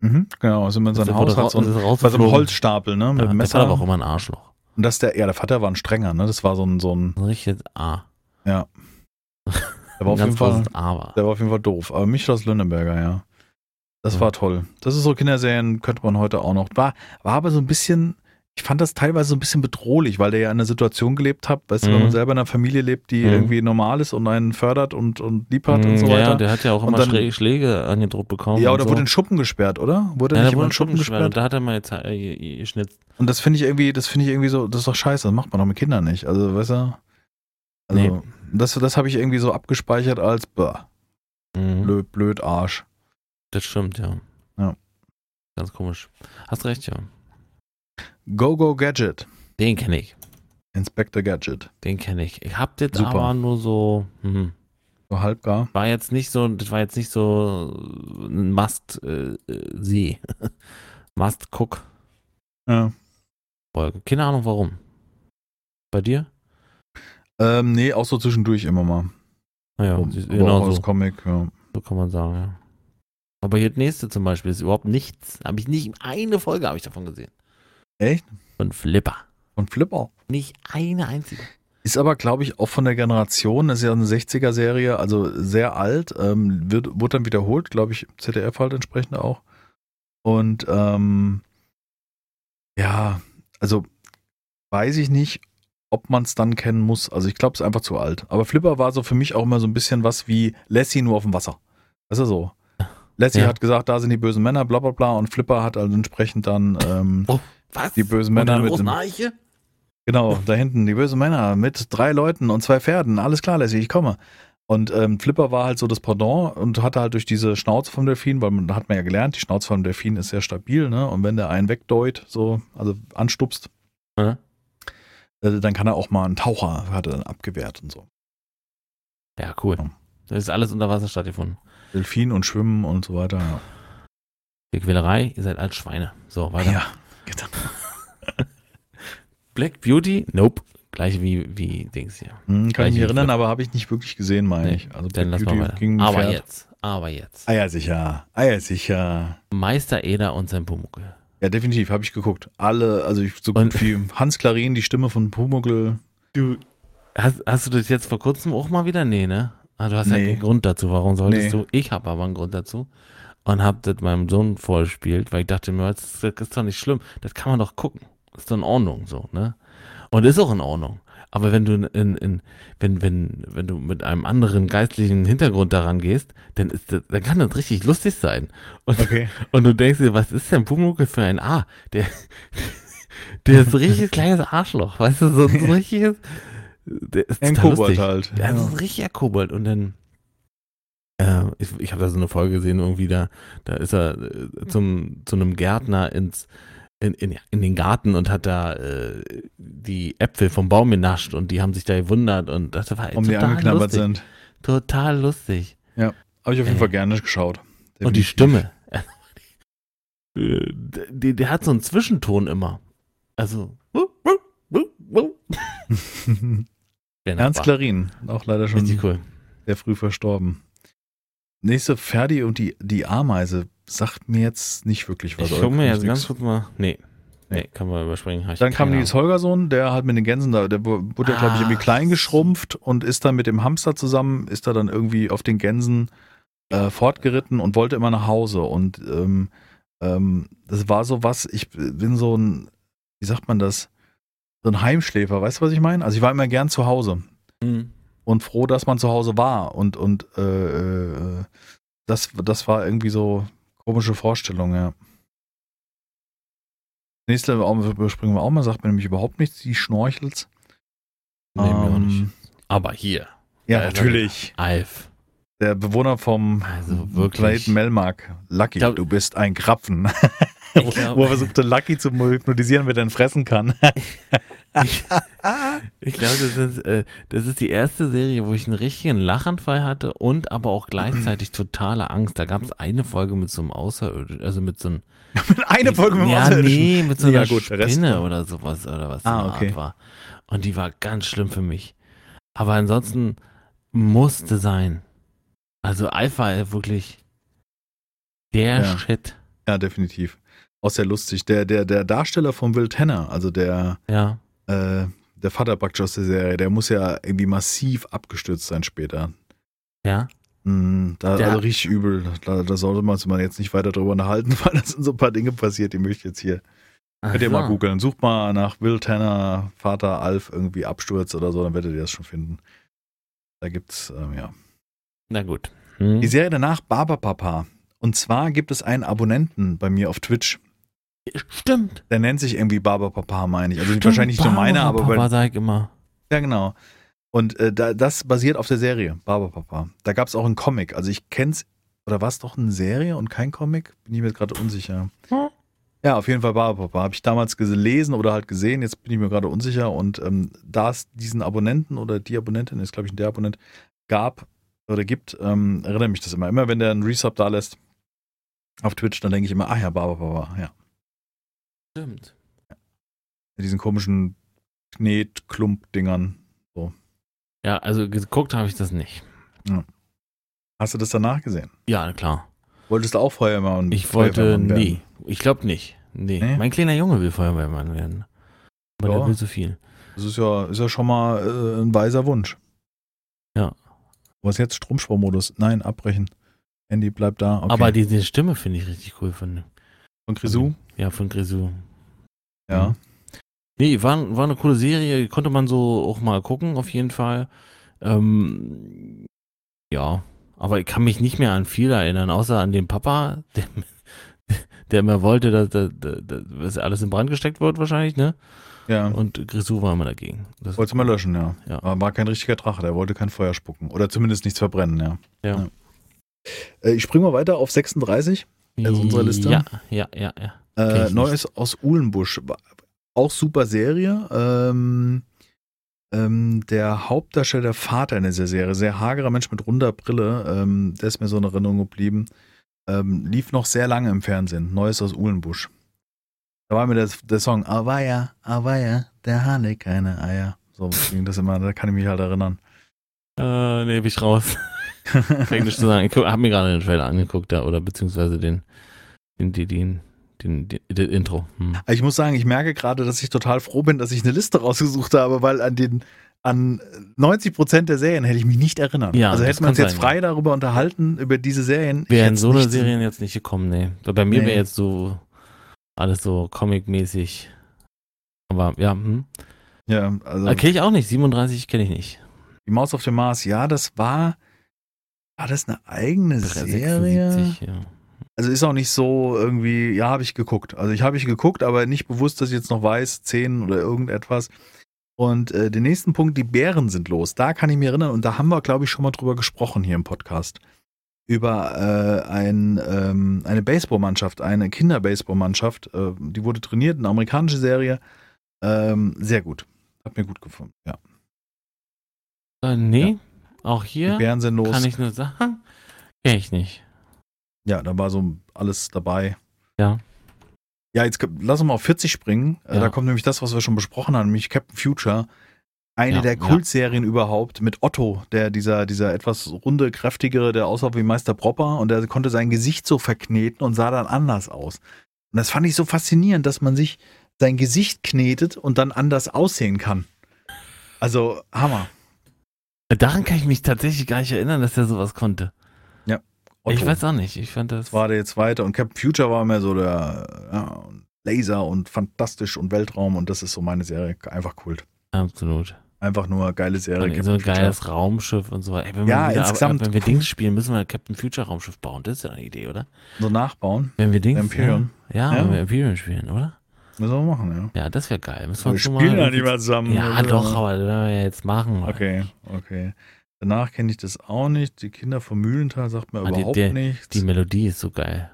Mhm, genau, also in seinem Der Haus hat so ein, ra- ist bei so einem. Holzstapel, ne, mit Ja, dem der Messer. war aber auch immer ein Arschloch. Und das der, ja, der Vater war ein strenger, ne, das war so ein, so ein, Ein richtiges A. der war auf jeden Fall, großes A war. der war auf jeden Fall doof. Aber Michel aus Lönneberger, ja. Das Ja. war toll. Das ist so Kinderserien, könnte man heute auch noch. War, war aber so ein bisschen, ich fand das teilweise so ein bisschen bedrohlich, weil der ja in einer Situation gelebt hat, weißt du, wenn Mhm. man selber in einer Familie lebt, die Mhm. irgendwie normal ist und einen fördert und, und lieb hat und so Mm, ja, weiter. der hat ja auch immer dann- Schlä- Schläge angedruckt bekommen. Ja, oder so. wurde in Schuppen gesperrt, oder? Wurde ja, nicht wurde in Schuppen gesperrt? Da hat er mal jetzt äh, ge- ge- geschnitzt. Und das finde ich irgendwie, das finde ich irgendwie so, das ist doch scheiße, das macht man doch mit Kindern nicht. Also, weißt du? Also, Nee. das, das habe ich irgendwie so abgespeichert als bah, Mhm. blöd, blöd Arsch. Das stimmt, ja. Ja. Ganz komisch. Hast recht, ja. Go Go Gadget. Den kenne ich. Inspector Gadget. Den kenne ich. Ich hab das Super. aber nur so. Mhm. So halbgar. War jetzt nicht so, das war jetzt nicht so ein Must äh, äh, See. Must Cook Ja. Folge. Keine Ahnung warum. Bei dir? Ähm, nee, auch so zwischendurch immer mal. Naja, Aber genau auch als so, Comic, ja. so kann man sagen, ja. Aber hier das nächste zum Beispiel ist überhaupt nichts. Habe ich nicht, eine Folge habe ich davon gesehen. Echt? Von Flipper. Und Flipper. Nicht eine einzige. Ist aber, glaube ich, auch von der Generation, das ist ja eine 60er-Serie, also sehr alt, ähm, wird, wurde dann wiederholt, glaube ich, ZDF halt entsprechend auch. Und ähm, ja, also weiß ich nicht, ob man es dann kennen muss. Also ich glaube, es ist einfach zu alt. Aber Flipper war so für mich auch immer so ein bisschen was wie Lassie nur auf dem Wasser. Weißt du so? Lassie Ja. hat gesagt, da sind die bösen Männer, bla bla bla. Und Flipper hat also entsprechend dann ähm, Oh, was? die bösen Männer mit dem, Eiche? Genau, da hinten, die bösen Männer mit drei Leuten und zwei Pferden. Alles klar, Lassie, ich komme. Und ähm, Flipper war halt so das Pendant und hatte halt durch diese Schnauze vom Delfin, weil man, hat man ja gelernt, die Schnauze vom Delfin ist sehr stabil, ne? Und wenn der einen wegdeut, so, also anstupst, Ja. äh, dann kann er auch mal einen Taucher, hat er dann abgewehrt und so. Ja, cool. Ja. Das ist alles unter Wasser stattgefunden. Delfin und Schwimmen und so weiter. Ja, Die Quälerei, ihr seid als Schweine. So, weiter. ja genau. Black Beauty? Nope. Gleich wie, wie Dings hier. Hm, kann ich mich erinnern, aber habe ich nicht wirklich gesehen, meine Nee, ich. Also Dann Black lass mal Beauty ein Aber Pferd. jetzt. Aber jetzt. Ah ja, sicher. Ah ja, sicher. Meister Eder und sein Pumuckl. Ja, definitiv, habe ich geguckt. Alle, also ich, so Und- gut wie Hans Klarin, die Stimme von Pumuckl. Du. Hast, hast du das jetzt vor kurzem auch mal wieder? Nee, ne? Ah, du hast ja Nee. einen Grund dazu. Warum solltest Nee. du? Ich habe aber einen Grund dazu. Und hab das meinem Sohn vorgespielt, weil ich dachte mir, das ist, das ist doch nicht schlimm. Das kann man doch gucken. Das ist doch in Ordnung, so, ne? Und ist auch in Ordnung. Aber wenn du in, in, wenn, wenn, wenn du mit einem anderen geistlichen Hintergrund daran gehst, dann ist das, dann kann das richtig lustig sein. Und, Okay. und du denkst dir, was ist denn Pumuckl für ein A? Der, der ist ein richtig kleines Arschloch, weißt du, so ein richtiges, der ist Ein Kobold halt. Ja, das ist ein richtiger Kobold. Und dann, ich, ich habe da so eine Folge gesehen, irgendwie da, da ist er äh, zum, zu einem Gärtner ins, in, in, in den Garten und hat da äh, die Äpfel vom Baum genascht und die haben sich da gewundert und das war Um die total angeknabbert lustig. sind. Total lustig. Habe ich auf jeden Ey. Fall gerne geschaut. Und die Definitiv. Stimme. Äh, der, der hat so einen Zwischenton immer. Also. Ernst Klarin, auch leider schon Richtig cool. sehr früh verstorben. Nächste Ferdi und die, die Ameise sagt mir jetzt nicht wirklich was. Ich oder guck mir kommt jetzt ganz kurz mal. Nee. Nee, Nee. kann man überspringen. Dann kam Nils Holgersson, der hat mit den Gänsen da, der wurde, glaube ich, irgendwie Ah. klein geschrumpft und ist dann mit dem Hamster zusammen, ist da dann irgendwie auf den Gänsen äh, fortgeritten und wollte immer nach Hause. Und ähm, ähm, das war so was, ich bin so ein, wie sagt man das, so ein Heimschläfer, weißt du, was ich meine? Also ich war immer gern zu Hause. Mhm. Und froh, dass man zu Hause war. Und, und äh, äh, das, das war irgendwie so komische Vorstellung, ja. Nächste überspringen wir auch mal, sagt mir nämlich überhaupt nichts, die Schnorchels. Nee, mir auch nicht. Ähm, Aber hier, Ja, Ja, natürlich. Alf. Der Bewohner vom Also. Planeten Melmark. Lucky, glaub- du bist ein Krapfen. Glaub- Wo er versuchte, Lucky zu hypnotisieren, wer denn fressen kann. Ich, ich glaube, das ist, äh, das ist die erste Serie, wo ich einen richtigen Lachanfall hatte und aber auch gleichzeitig totale Angst. Da gab es eine Folge mit so einem Außerirdischen, also mit so einem. Eine Folge mit dem Ja, nee, mit so einer Ja, gut, Spinne oder sowas oder was Ah, okay. War. Und die war ganz schlimm für mich. Aber ansonsten musste sein. Also Alpha äh, wirklich der Ja. Shit. Ja, definitiv. Auch sehr lustig. Der, der, der Darsteller von Will Tanner, also der, Ja. Äh, der Vater praktisch aus der Serie, der muss ja irgendwie massiv abgestürzt sein später. Ja. Mhm, da, Der- also richtig übel. Da, da sollte man sich mal jetzt nicht weiter drüber unterhalten, weil da sind so ein paar Dinge passiert, die möchte ich jetzt hier. Könnt ihr Ach mal so. googeln. Sucht mal nach Will Tanner, Vater Alf irgendwie Absturz oder so, dann werdet ihr das schon finden. Da gibt's, ähm, ja. Na gut. Hm. Die Serie danach Barberpapa. Und zwar gibt es einen Abonnenten bei mir auf Twitch. Stimmt. Der nennt sich irgendwie Barberpapa, meine ich. Also Stimmt, wahrscheinlich nicht nur meiner, aber Papa sag ich immer. Ja, genau. Und äh, da, das basiert auf der Serie, Barberpapa. Da gab es auch einen Comic. Also ich kenn's, oder war es doch eine Serie und kein Comic? Bin ich mir jetzt gerade unsicher. Hm. Ja, auf jeden Fall Barberpapa. Habe ich damals gelesen oder halt gesehen. Jetzt bin ich mir gerade unsicher. Und ähm, da es diesen Abonnenten oder die Abonnentin, ist glaube ich der Abonnent, gab oder gibt, ähm, erinnere mich das immer. Immer wenn der einen Resub da lässt auf Twitch, dann denke ich immer, ah ja, Barberpapa, ja. Stimmt. Mit diesen komischen Knet-Klump-Dingern. Ja, also geguckt habe ich das nicht. Hast du das danach gesehen? Ja, klar. Wolltest du auch Feuerwehrmann? Ich wollte Feuerwehrmann werden? nie. Ich glaube nicht. Nee. Nee? Mein kleiner Junge will Feuerwehrmann werden. Aber Ja. der will so viel. Das ist ja, ist ja schon mal äh, ein weiser Wunsch. Ja. Was jetzt? Stromsparmodus? Nein, abbrechen. Handy bleibt da. Okay. Aber die, die Stimme finde ich richtig cool von, von Grisou? ja, von Grisou. Ja. Mhm. Nee, war, war eine coole Serie, konnte man so auch mal gucken, auf jeden Fall. Ähm, ja, aber ich kann mich nicht mehr an viel erinnern, außer an den Papa, der, der immer wollte, dass, dass, dass, alles in Brand gesteckt wird, wahrscheinlich, ne? Ja. Und Grisou war immer dagegen. Das Wolltest du mal löschen, ja. Ja. Aber war kein richtiger Drache, der wollte kein Feuer spucken. Oder zumindest nichts verbrennen, ja. Ja. Äh, ich springe mal weiter auf 36. Also unsere Liste? Ja, ja, ja, ja. Äh, Neues aus Uhlenbusch. Auch super Serie. Ähm, ähm, der Hauptdarsteller, der Vater in dieser Serie, sehr hagerer Mensch mit runder Brille, ähm, der ist mir so in Erinnerung geblieben, ähm, lief noch sehr lange im Fernsehen. Neues aus Uhlenbusch. Da war mir der, der Song Awaya, Awaya, der Hane keine Eier. So ging das immer, da kann ich mich halt erinnern. Äh, nee, bin ich raus. Englisch zu sagen. Ich habe mir gerade den Trailer angeguckt, da, oder beziehungsweise den, den, den, den, den, den, den Intro. Hm. Ich muss sagen, ich merke gerade, dass ich total froh bin, dass ich eine Liste rausgesucht habe, weil an den an 90 Prozent der Serien hätte ich mich nicht erinnert. Ja, also hätten wir uns jetzt sein, frei darüber unterhalten, über diese Serien. Wären so eine Serien jetzt nicht gekommen, nee. Bei mir Nee. wäre jetzt so alles so comic-mäßig. Aber ja, hm. Ja, also Äh, kenne ich auch nicht. 37 kenne ich nicht. die Maus auf dem Mars, ja, das war. War das eine eigene Serie? 76, ja. Also ist auch nicht so irgendwie, ja, habe ich geguckt. Also ich habe ich geguckt, aber nicht bewusst, dass ich jetzt noch weiß, 10 oder irgendetwas. Und äh, den nächsten Punkt, die Bären sind los. Da kann ich mich erinnern und da haben wir, glaube ich, schon mal drüber gesprochen hier im Podcast. Über äh, ein, ähm, eine Baseballmannschaft, eine Kinderbaseballmannschaft. Äh, die wurde trainiert, eine amerikanische Serie. Ähm, sehr gut. Hat mir gut gefallen. Ja. Äh, nee, auch Die hier Bären sind los. kann ich nur sagen, kenne ich nicht. Ja, da war so alles dabei. Ja. Ja, jetzt lass uns mal auf 40 springen. Äh, Ja. Da kommt nämlich das, was wir schon besprochen haben, nämlich Captain Future. Eine Ja, der ja. Kultserien überhaupt mit Otto, der dieser, dieser etwas runde, kräftigere, der aussah wie Meister Propper und der konnte sein Gesicht so verkneten und sah dann anders aus. Und das fand ich so faszinierend, dass man sich sein Gesicht knetet und dann anders aussehen kann. Also, Hammer. Daran kann ich mich tatsächlich gar nicht erinnern, dass er sowas konnte. Otto. Ich weiß auch nicht. Ich fand das. War der zweite und Captain Future war mehr so der ja, Laser und fantastisch und Weltraum und das ist so meine Serie. Einfach Kult. absolut. Einfach nur geile Serie. Und so ein Future. geiles Raumschiff und so weiter. Ey, wenn Ja, wir insgesamt- wenn wir Dings spielen, müssen wir Captain Future Raumschiff bauen. Das ist ja eine Idee, oder? So nachbauen. Wenn wir Dings. Imperium. Ja, ja, wenn wir Imperium spielen, oder? Müssen wir machen, ja. Ja, das wäre geil. Müssen wir Wir spielen ja nicht mehr zusammen. Ja, doch, aber das werden wir ja jetzt machen. Okay, okay. Danach kenne ich das auch nicht. Die Kinder vom Mühlental sagt mir Ah, die- überhaupt der- nichts. Die Melodie ist so geil.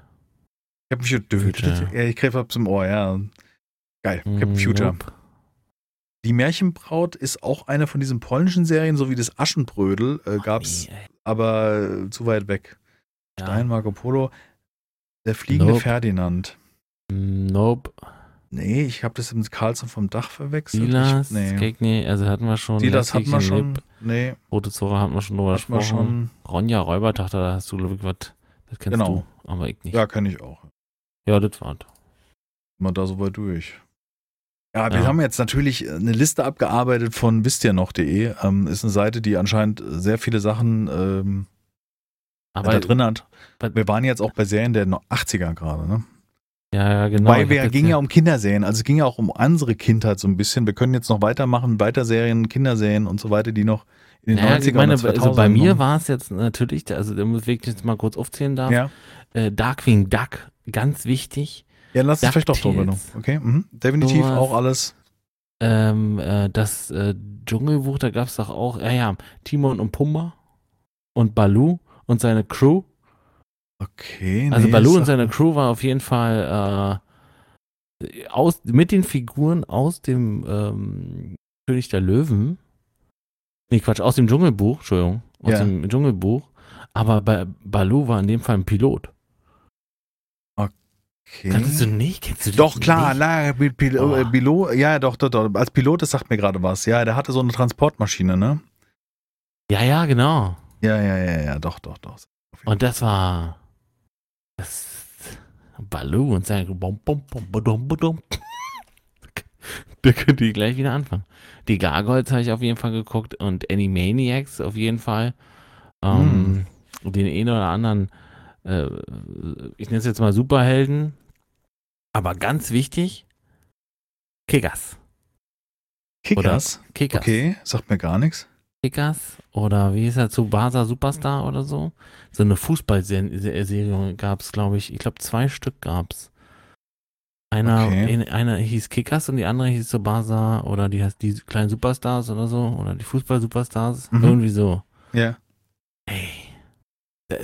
Captain Future. Ja, ich krieg was im Ohr, ja. Geil. Captain Mm, Future. nope. Die Märchenbraut ist auch eine von diesen polnischen Serien, so wie das Aschenbrödel äh, gab's, Nee, aber äh, zu weit weg. Ja. Stein Marco Polo. Der fliegende Nope. Ferdinand. Nope. Nee, ich habe das mit Carlson vom Dach verwechselt. Silas, ich, nee. Kekne, also hatten wir schon. Silas hatten wir schon. Nee, Rote Zora hatten wir schon drüber gesprochen. schon. Ronja Räubertochter, da hast du, glaube ich, was. Das kennst Genau. du, aber ich nicht. Ja, kenne ich auch. Ja, das war's. Mal da so weit durch. Ja, wir Ja. haben jetzt natürlich eine Liste abgearbeitet von wisst ihr noch.de. Ähm, ist eine Seite, die anscheinend sehr viele Sachen ähm, Aber da drin hat. Wir waren jetzt auch bei Serien der 80er gerade, ne? Ja, ja, genau. Weil wir ging ja um Kinderserien, also es ging ja auch um unsere Kindheit so ein bisschen. Wir können jetzt noch weitermachen, weiter Serien, Kinderserien und so weiter, die noch in den Naja, 90ern ich meine, und 2000 also bei mir war es jetzt natürlich, also da muss ich jetzt mal kurz aufzählen darf. Ja, Äh, Darkwing Duck, ganz wichtig. ja lass uns vielleicht doch drüber noch. Okay, mhm. definitiv Sowas. auch alles. Ähm, äh, das äh, Dschungelbuch, da gab es doch auch, ja, ja, Timon und Pumba und Baloo und seine Crew. Okay. Also nee, Baloo und seine Crew war auf jeden Fall äh, aus, mit den Figuren aus dem ähm, König der Löwen. Nee, Quatsch, aus dem Dschungelbuch, Entschuldigung, aus Ja. dem Dschungelbuch. Aber bei Baloo war in dem Fall ein Pilot. Okay. Kannst du nicht? Kennst du Doch, klar, la, Pil- Oh. Pilot, ja, doch, doch, doch. Als Pilot, das sagt mir gerade was. Ja, der hatte so eine Transportmaschine, ne? Ja, ja, genau. Ja, ja, ja, ja, doch, doch, doch. Und das war das Baloo und sein Bom, bom, bom, badum, badum. Da könnt ihr gleich wieder anfangen. Die Gargoyles habe ich auf jeden Fall geguckt und Animaniacs auf jeden Fall. Ähm, Den einen oder anderen, äh, ich nenne es jetzt mal Superhelden. Aber ganz wichtig, Kickers. Kickers? Kickers. Okay, sagt mir gar nichts. Kickers oder wie hieß er, Tsubasa Superstar oder so. So eine Fußballserie gab es, glaube ich. Ich glaube, zwei Stück gab es. Einer, Okay. eine, einer hieß Kickers und die andere hieß Tsubasa oder die heißt die kleinen Superstars oder so. Oder die Fußball-Superstars. Mhm. Irgendwie so. Ja. Ey. Da,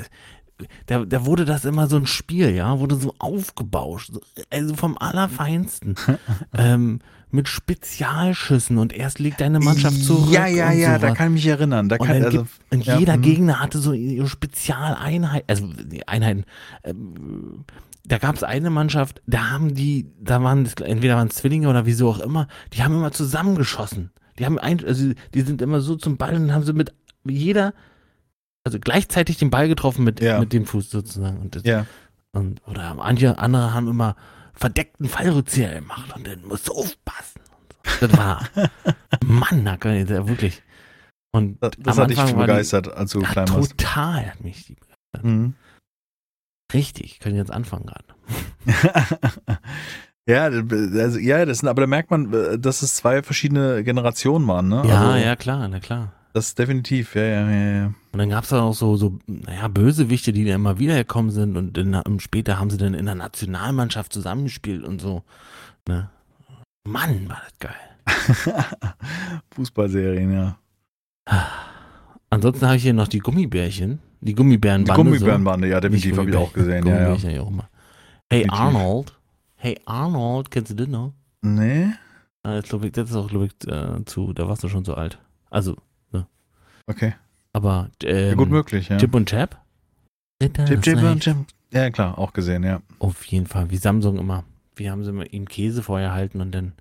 da, da wurde das immer so ein Spiel, ja, wurde so aufgebauscht. So, also vom Allerfeinsten. ähm, mit Spezialschüssen und erst legt deine Mannschaft zurück. Ja, ja, und ja, sowas. da kann ich mich erinnern. Da Und kann, also, gibt, und ja, jeder mhm. Gegner hatte so ihre Spezialeinheit, also die Einheiten. Ähm, da gab es eine Mannschaft, da haben die, da waren entweder waren es Zwillinge oder wieso auch immer, die haben immer zusammengeschossen. Die haben ein, also die sind immer so zum Ball und haben sie mit jeder, also gleichzeitig den Ball getroffen mit, Ja. mit dem Fuß sozusagen. Und, das, ja. und oder manche andere haben immer verdeckten Fallrückzieher gemacht und dann musst du aufpassen. Das war, Mann, da kann ich da wirklich. Und Das, das hat dich Anfang die- begeistert, als du ja, klein warst. total hat mich die Mhm. Richtig, können jetzt anfangen gerade. ja, also, ja, das sind, aber da merkt man, äh, dass es zwei verschiedene Generationen waren, ne? Ja, also, ja, klar, na klar. Das ist definitiv, ja, ja, ja, ja. Und dann gab es auch so, so, naja, Bösewichte, die dann immer wiedergekommen sind und dann, ähm, später haben sie dann in der Nationalmannschaft zusammengespielt und so. Ne? Mann, war das geil. Fußballserien, ja. Ansonsten habe ich hier noch die Gummibärchen. Die Die Gummibärenbande. Gummibärenbande, ja, so. definitiv habe ich auch gesehen, ja, ja. Auch. Hey Definitiv. Arnold. Hey Arnold, kennst du das noch? Nee? Ah, ich, das ist auch, glaube ich, äh, zu, da warst du schon so alt. Also, Okay. aber ähm, Ja, gut möglich, ja. Chip und Chap? Chip, Chip und Chip. Ja, klar, auch gesehen, ja. Auf jeden Fall, wie Samsung immer. wie haben sie ihm Käse vorher halten und dann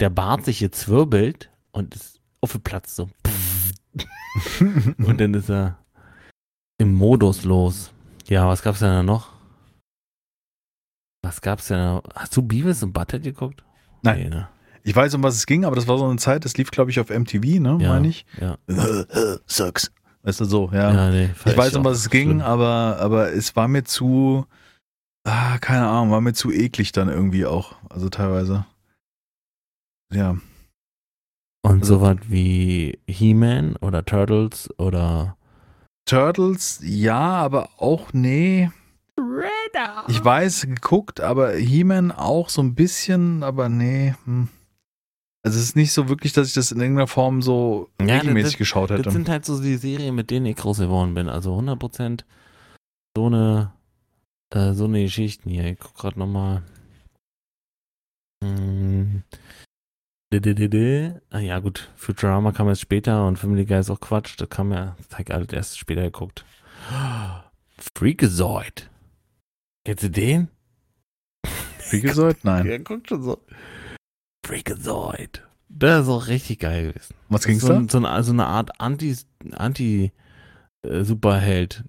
der Bart sich jetzt zwirbelt und ist aufgeplatzt so. und dann ist er im Modus los. Ja, was gab's denn da noch? Was gab's denn da? Hast du Beavis und Butthead geguckt? Nein. Nee, ne? Ich weiß, um was es ging, aber das war so eine Zeit, das lief, glaube ich, auf MTV, ne, Ja, meine ich. Ja. Sucks. Weißt du, so, ja. ja nee, ich weiß, um was es ging, schlimm. aber, aber es war mir zu, ah, keine Ahnung, war mir zu eklig dann irgendwie auch. Also teilweise. Ja. Und also- sowas wie He-Man oder Turtles oder Turtles, ja, aber auch, nee. Ich weiß, geguckt, aber He-Man auch so ein bisschen, aber nee. Hm. Also es ist nicht so wirklich, dass ich das in irgendeiner Form so Ja, regelmäßig das- geschaut hätte. Das sind halt so die Serien, mit denen ich groß geworden bin. Also 100% so eine, äh, so eine Geschichten hier. Ich guck grad nochmal. Hm. Ah ja, gut. Futurama kam erst später und Family Guy ist auch Quatsch. Das kam ja, das hab ich alles erst später geguckt. Freakazoid. Kennst du den? Gesagt, nein. Ja, guckt schon so. Freakazoid. Das ist auch richtig geil gewesen. Was ging's so, da? so, eine, so eine Art Anti, Anti äh, Superheld.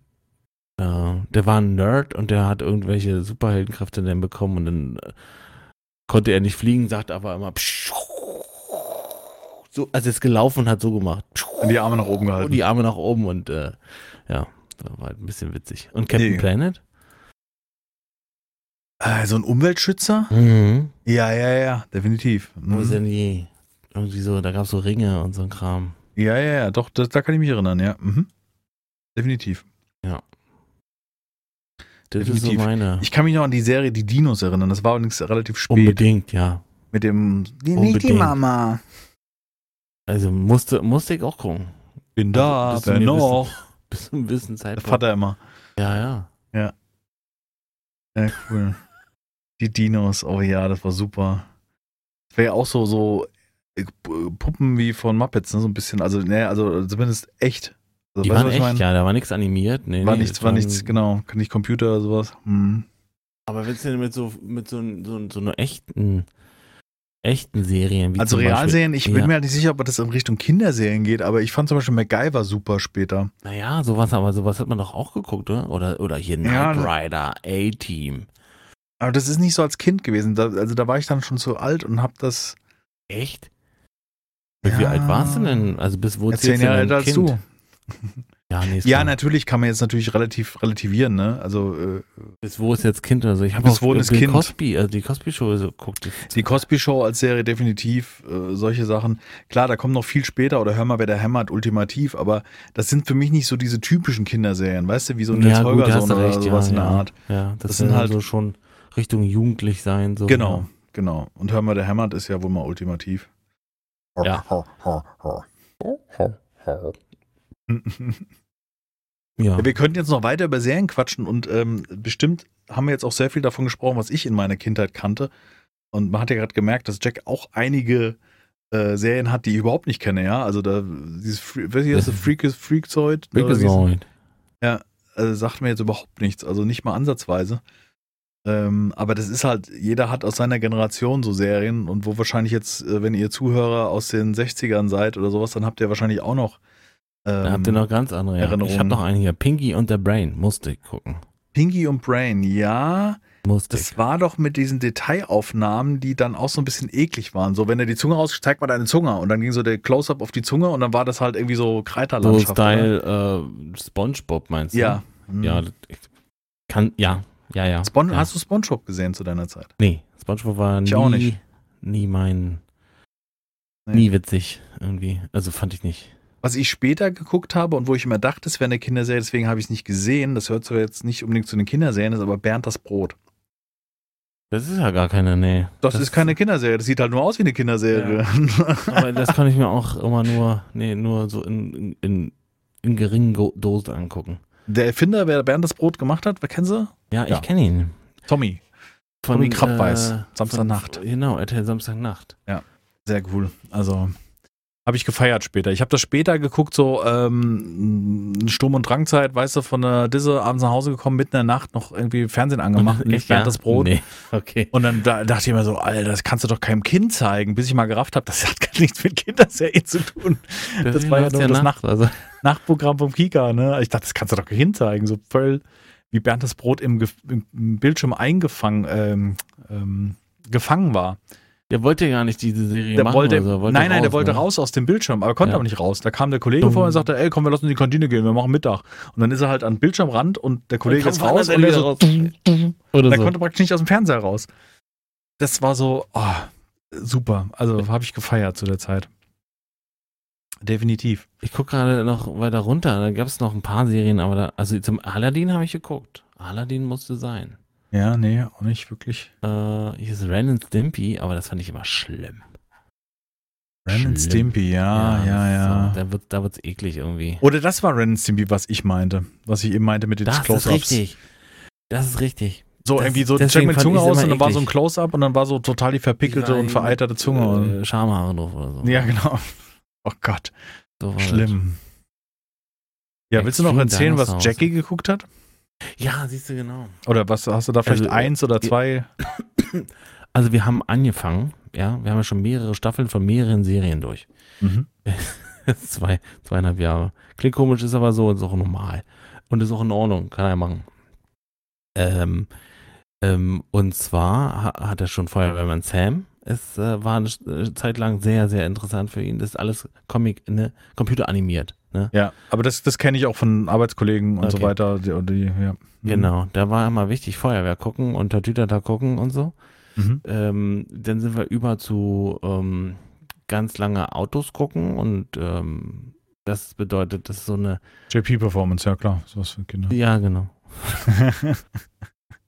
Äh, der war ein Nerd und der hat irgendwelche Superheldenkräfte dann bekommen und dann äh, konnte er nicht fliegen, sagt aber immer pschuh. so, also ist gelaufen und hat so gemacht. Und die Arme nach oben Und gehalten. die Arme nach oben und äh, ja, das war halt ein bisschen witzig. Und Captain Nee. Planet? Äh, so ein Umweltschützer? Mhm. Ja, ja, ja, definitiv. Wo Mhm. sind die? Irgendwie so, da gab es so Ringe und so ein Kram. Ja, ja, ja, doch, das, da kann ich mich erinnern, ja. Mhm. Definitiv. Das ist so Definitiv. meine. Ich kann mich noch an die Serie Die Dinos erinnern. Das war allerdings relativ spät. Unbedingt, ja. Mit dem die. Nicht die Mama. Also musste, musste ich auch gucken. Bin da, Bis wer mir noch? Bis zu einem gewissen Der Zeitpunkt. Vater immer. Ja, ja. Ja, cool. Die Dinos, oh ja, das war super. Das wäre ja auch so, so äh, Puppen wie von Muppets, ne? So ein bisschen, also, ne, also zumindest echt. Also, Die weißt du, waren echt, meine? ja, da war nichts animiert. Nee, War nee, nichts, war nichts, genau. Kann nicht Computer oder sowas. Hm. Aber wenn es denn mit so, mit so, so, so einer echten, echten Serien wie Also zum Beispiel- Realserien, ich bin Ja. mir halt nicht sicher, ob das in Richtung Kinderserien geht, aber ich fand zum Beispiel MacGyver super später. Naja, sowas, aber sowas hat man doch auch geguckt, oder? Oder, oder hier Ja, Knight das- Rider, A-Team. Aber das ist nicht so als Kind gewesen. Da, also da war ich dann schon zu alt und hab das. Echt? Wie Ja. alt warst du denn? Also bis wo Ja, zehn du Jahre älter als Kind? du. Ja, nee, Ja, natürlich kann man jetzt natürlich relativ relativieren, ne? Also äh, Bis wo ist jetzt Kind oder so? Ich habe auch wo ist Bill? Cosby, also die Cosby Show so guckt. die Cosby Show als Serie definitiv, äh, solche Sachen. Klar, da kommt noch viel später oder Hör mal, wer der hämmert, ultimativ, aber das sind für mich nicht so diese typischen Kinderserien, weißt du, wie so ein ja, Holgersson oder recht, sowas ja, in der. Art. Ja, das, Das sind halt halt- so schon Richtung jugendlich sein. So, Genau, genau. Und Hör mal, der hämmert ist ja wohl mal ultimativ. Ja. Ja. Ja, wir könnten jetzt noch weiter über Serien quatschen und ähm, bestimmt haben wir jetzt auch sehr viel davon gesprochen, was ich in meiner Kindheit kannte. Und man hat ja gerade gemerkt, dass Jack auch einige äh, Serien hat, die ich überhaupt nicht kenne, ja. Also da dieses Free, was ist das, Freak, es- Freakazoid. äh, sagt mir jetzt überhaupt nichts, also nicht mal ansatzweise. Ähm, aber das ist halt, jeder hat aus seiner Generation so Serien und wo wahrscheinlich jetzt, äh, wenn ihr Zuhörer aus den 60ern seid oder sowas, dann habt ihr wahrscheinlich auch noch. Ähm, Da habt ihr noch ganz andere. Ja. Ich Erinnerungen. habe noch einen hier. Pinky und der Brain. Musste ich gucken. Pinky und Brain, ja. Musste Das war doch mit diesen Detailaufnahmen, die dann auch so ein bisschen eklig waren. So, wenn er die Zunge raus, zeig mal deine Zunge. Und dann ging so der Close-Up auf die Zunge und dann war das halt irgendwie so So Kreiterlandschaft. oder? Style äh, Spongebob meinst du? Ja. Ja, das- ich kann, ja, ja, ja. Spon ja. Hast du Spongebob gesehen zu deiner Zeit? Nee, Spongebob war Ich nie, auch nicht. nie mein, Nee. nie witzig irgendwie. Also fand ich nicht. Was ich später geguckt habe und wo ich immer dachte, es wäre eine Kinderserie, deswegen habe ich es nicht gesehen. Das hört zwar jetzt nicht unbedingt zu den Kinderserien, ist aber Bernd das Brot. Das ist ja gar keine, nee. Das, ist keine Kinderserie, das sieht halt nur aus wie eine Kinderserie. Aber das kann ich mir auch immer nur, nee, nur so in, in, in, in geringen Dosen angucken. Der Erfinder, wer Bernd das Brot gemacht hat, wer kennen Sie? Ja, ich Ja. kenne ihn. Tommy. Von, Tommy Krabbeis, äh, Samstagnacht. Von, genau, RTL Samstagnacht. Sehr cool. Also, Habe ich gefeiert später. Ich habe das später geguckt, so ähm, Sturm- und Drangzeit, weißt du, von der Disse abends nach Hause gekommen, mitten in der Nacht noch irgendwie Fernsehen angemacht, nicht während das Brot. Nee. Okay. Und dann da, dachte ich mir so, Alter, das kannst du doch keinem Kind zeigen, bis ich mal gerafft habe, das hat gar nichts mit Kinderserie zu tun. Das, das war ja nur das Nacht, also. Nachtprogramm vom Kika, ne? Ich dachte, das kannst du doch keinem Kind zeigen, so voll wie Bernd das Brot im, im Bildschirm eingefangen ähm, ähm, gefangen war. Der wollte ja gar nicht diese Serie der machen. Wollte, so. wollte nein, nein, raus, der wollte ne? raus aus dem Bildschirm, aber konnte ja. aber nicht raus. Da kam der Kollege Dumm. vor und sagte, ey, komm, wir lassen in die Kantine gehen, wir machen Mittag. Und dann ist er halt an den Bildschirmrand und der Kollege ist raus und der so, raus. Oder der so. konnte praktisch nicht aus dem Fernseher raus. Das war so, oh, super. Also habe ich gefeiert zu der Zeit. Definitiv. Ich gucke gerade noch weiter runter. Da gab es noch ein paar Serien, aber da, also zum Aladdin habe ich geguckt. Aladdin musste sein. Ja, nee, auch nicht wirklich. Äh, hier ist Ren and Stimpy, aber das fand ich immer schlimm. Ren and Stimpy, ja, ja, ja. ja. So, da wird da wird's eklig irgendwie. Oder das war Ren and Stimpy, was ich meinte. Was ich eben meinte mit den Close-Ups. Das ist richtig. Das ist richtig. So das, irgendwie so, check mit Zunge aus und dann war so ein Close-Up und dann war so total die verpickelte und vereiterte Zunge. Äh, Schamhaare drauf oder so. Ja, genau. Oh Gott. So Schlimm. Ja, willst du noch erzählen, was Jackie geguckt hat? Ja, siehst du genau. Oder was hast du da vielleicht also, eins oder zwei? Also wir haben angefangen, ja, wir haben ja schon mehrere Staffeln von mehreren Serien durch. Mhm. Zwei, zweieinhalb Jahre. Klingt komisch, ist aber so, ist auch normal. Und ist auch in Ordnung, kann er machen. Ähm, ähm, und zwar hat er schon Feuerwehrmann Sam. Es äh, war eine äh, Zeit lang sehr, sehr interessant für ihn. Das ist alles Comic, ne, computeranimiert. Ne? Ja, aber das, das kenne ich auch von Arbeitskollegen und okay. so weiter. Die, die, ja. Mhm. Genau, da war immer wichtig, Feuerwehr gucken und Tatütata gucken und so. Mhm. Ähm, dann sind wir über zu ähm, ganz lange Autos gucken und ähm, das bedeutet, das ist so eine JP-Performance, ja klar, sowas für Kinder. Ja, genau.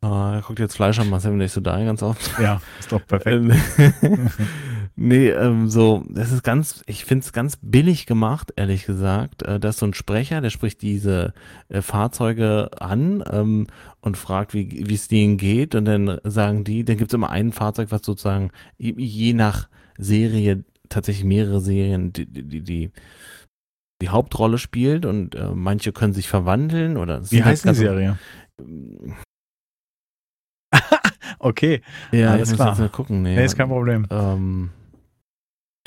oh, er guckt jetzt Fleisch am Marcel nicht so da ganz oft. Ja, ist doch perfekt. Nee, ähm, so, das ist ganz, ich finde es ganz billig gemacht, ehrlich gesagt. Äh, da ist so ein Sprecher, der spricht diese äh, Fahrzeuge an ähm, und fragt, wie es denen geht. Und dann sagen die, dann gibt es immer ein Fahrzeug, was sozusagen je nach Serie, tatsächlich mehrere Serien, die, die, die, die Hauptrolle spielt und äh, manche können sich verwandeln oder. Wie heißt die Serie? okay. Ja, alles klar. Mal gucken. Nee, nee, ist kein Problem. Ähm,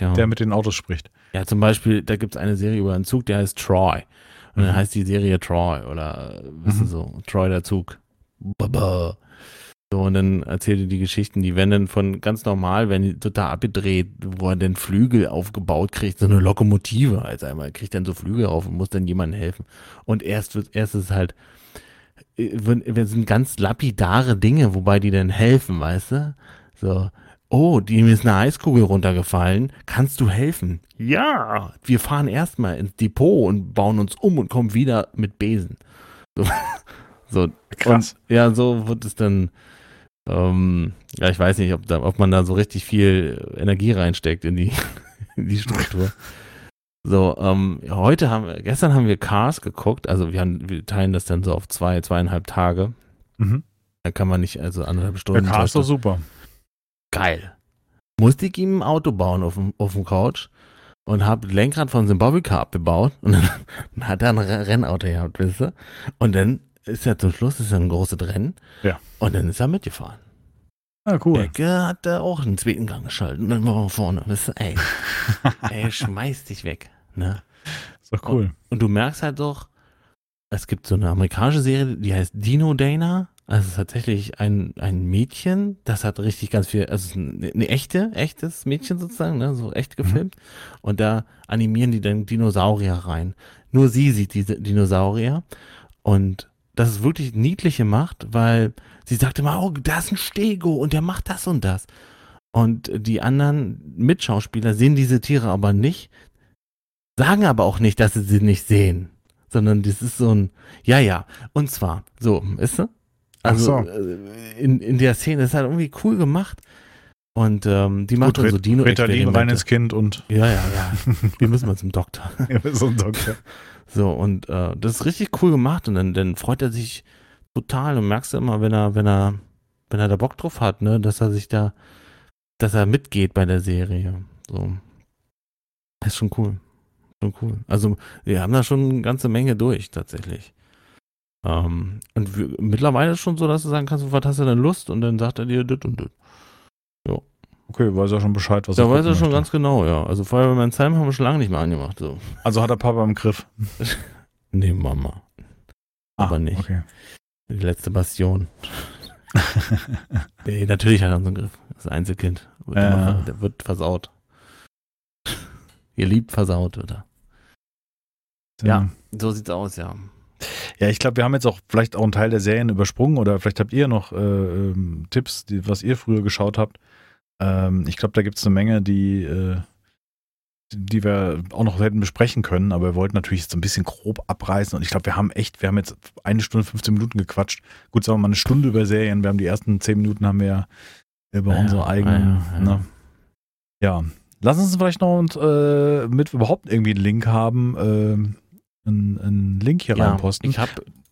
ja. der mit den Autos spricht. Ja, zum Beispiel, da gibt es eine Serie über einen Zug, der heißt Troy. Und dann mhm. heißt die Serie Troy oder, mhm. du so, Troy der Zug. Baba. So, und dann erzählt er die Geschichten, die werden dann von ganz normal, wenn die total abgedreht, wo er den Flügel aufgebaut kriegt, so eine Lokomotive als einmal, kriegt dann so Flügel auf und muss dann jemandem helfen. Und erst wird, erst ist halt, wir sind ganz lapidare Dinge, wobei die dann helfen, weißt du? So, Oh, dem ist eine Eiskugel runtergefallen. Kannst du helfen? Ja. Wir fahren erstmal ins Depot und bauen uns um und kommen wieder mit Besen. So, so krass. Und, ja, so wird es dann. Ähm, ja, ich weiß nicht, ob, da, ob man da so richtig viel Energie reinsteckt in die, in die Struktur. So, ähm, heute haben wir, gestern haben wir Cars geguckt, also wir, haben, wir teilen das dann so auf zwei, zweieinhalb Tage. Mhm. Da kann man nicht, also anderthalb Stunden. Der Cars ist doch super geil. Musste ich ihm ein Auto bauen auf dem, auf dem Couch und habe Lenkrad von Zimbabwe abgebaut und dann, dann hat er ein Rennauto gehabt, wisst ihr? Und dann ist er zum Schluss, ist er ein großes Rennen. Ja. Und dann ist er mitgefahren. Ah, cool. Der hat da auch einen zweiten Gang geschaltet und dann war er vorne. Wisst ihr? Ey, ey, schmeiß dich weg. Ne? Ist doch cool. Und, und du merkst halt doch, es gibt so eine amerikanische Serie, die heißt Dino Dana. Also tatsächlich ein, ein Mädchen, das hat richtig ganz viel, also eine, eine echte, echtes Mädchen sozusagen, ne, so echt mhm. gefilmt. Mhm. Und da animieren die dann Dinosaurier rein. Nur sie sieht diese Dinosaurier. Und das ist wirklich niedlich gemacht, weil sie sagte mal, oh, da ist ein Stego und der macht das und das. Und die anderen Mitschauspieler sehen diese Tiere aber nicht, sagen aber auch nicht, dass sie sie nicht sehen. Sondern das ist so ein, ja, ja. Und zwar, so, ist du? Also so. Äh, in, in der Szene ist halt irgendwie cool gemacht. Und ähm, die macht Gut, dann so dino Ritalin, reines Kind und. Ja, ja, ja. Wir müssen mal zum Doktor. wir zum Doktor. So, und äh, das ist richtig cool gemacht und dann, dann freut er sich total und merkst du immer, wenn er, wenn er, wenn er da Bock drauf hat, ne, dass er sich da, dass er mitgeht bei der Serie. So. Das ist schon cool. Schon cool. Also, wir haben da schon eine ganze Menge durch, tatsächlich. Ähm, und wir, mittlerweile ist schon so, dass du sagen kannst, was hast du denn Lust? Und dann sagt er dir das und das. Okay, weiß er schon Bescheid, was Da er weiß er schon möchte. ganz genau, ja. Also Feuerwehrmann Sam haben wir schon lange nicht mehr angemacht. So. Also hat er Papa im Griff. Nee, Mama. Aber nicht. Okay. Die letzte Bastion. Nee, natürlich hat er unseren Griff. Das Einzelkind. Wird Ja. immer Der wird versaut. Ihr liebt versaut, oder? Ja. So sieht's aus, ja. Ja, ich glaube, wir haben jetzt auch vielleicht auch einen Teil der Serien übersprungen oder vielleicht habt ihr noch äh, ähm, Tipps, die, was ihr früher geschaut habt. Ähm, ich glaube, da gibt es eine Menge, die, äh, die wir auch noch hätten besprechen können, aber wir wollten natürlich jetzt so ein bisschen grob abreißen und ich glaube, wir haben echt, wir haben jetzt eine Stunde, 15 Minuten gequatscht. Gut, sagen wir mal eine Stunde über Serien. Wir haben die ersten 10 Minuten haben wir ja über Ja, unsere eigenen, ja, ja. Ne? ja. Lass uns vielleicht noch, und, äh, mit überhaupt irgendwie einen Link haben, ähm, einen, einen Link hier ja reinposten. ich hab,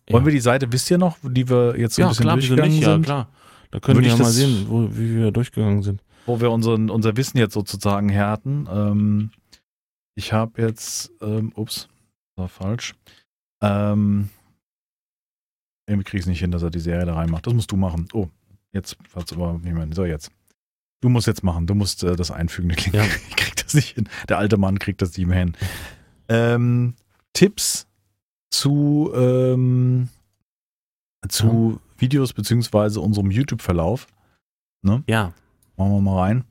Wollen ja. wir die Seite, wisst ihr noch, die wir jetzt so ein ja, bisschen klar, durchgegangen nicht? Ja, sind? klar. Da können Würde wir ja mal sehen, wo, wie wir durchgegangen sind. Wo wir unseren, unser Wissen jetzt sozusagen härten. Ähm, ich habe jetzt, ähm, ups, war falsch. Ähm, irgendwie kriege ich es nicht hin, dass er die Serie da reinmacht. Das musst du machen. Oh, jetzt, falls aber niemand. So, jetzt. Du musst jetzt machen. Du musst äh, das einfügen. Ja. Ich krieg das nicht hin. Der alte Mann kriegt das nicht mehr hin. Ähm, Tipps zu, ähm, zu Videos beziehungsweise unserem YouTube-Verlauf. Ja, Machen wir mal rein.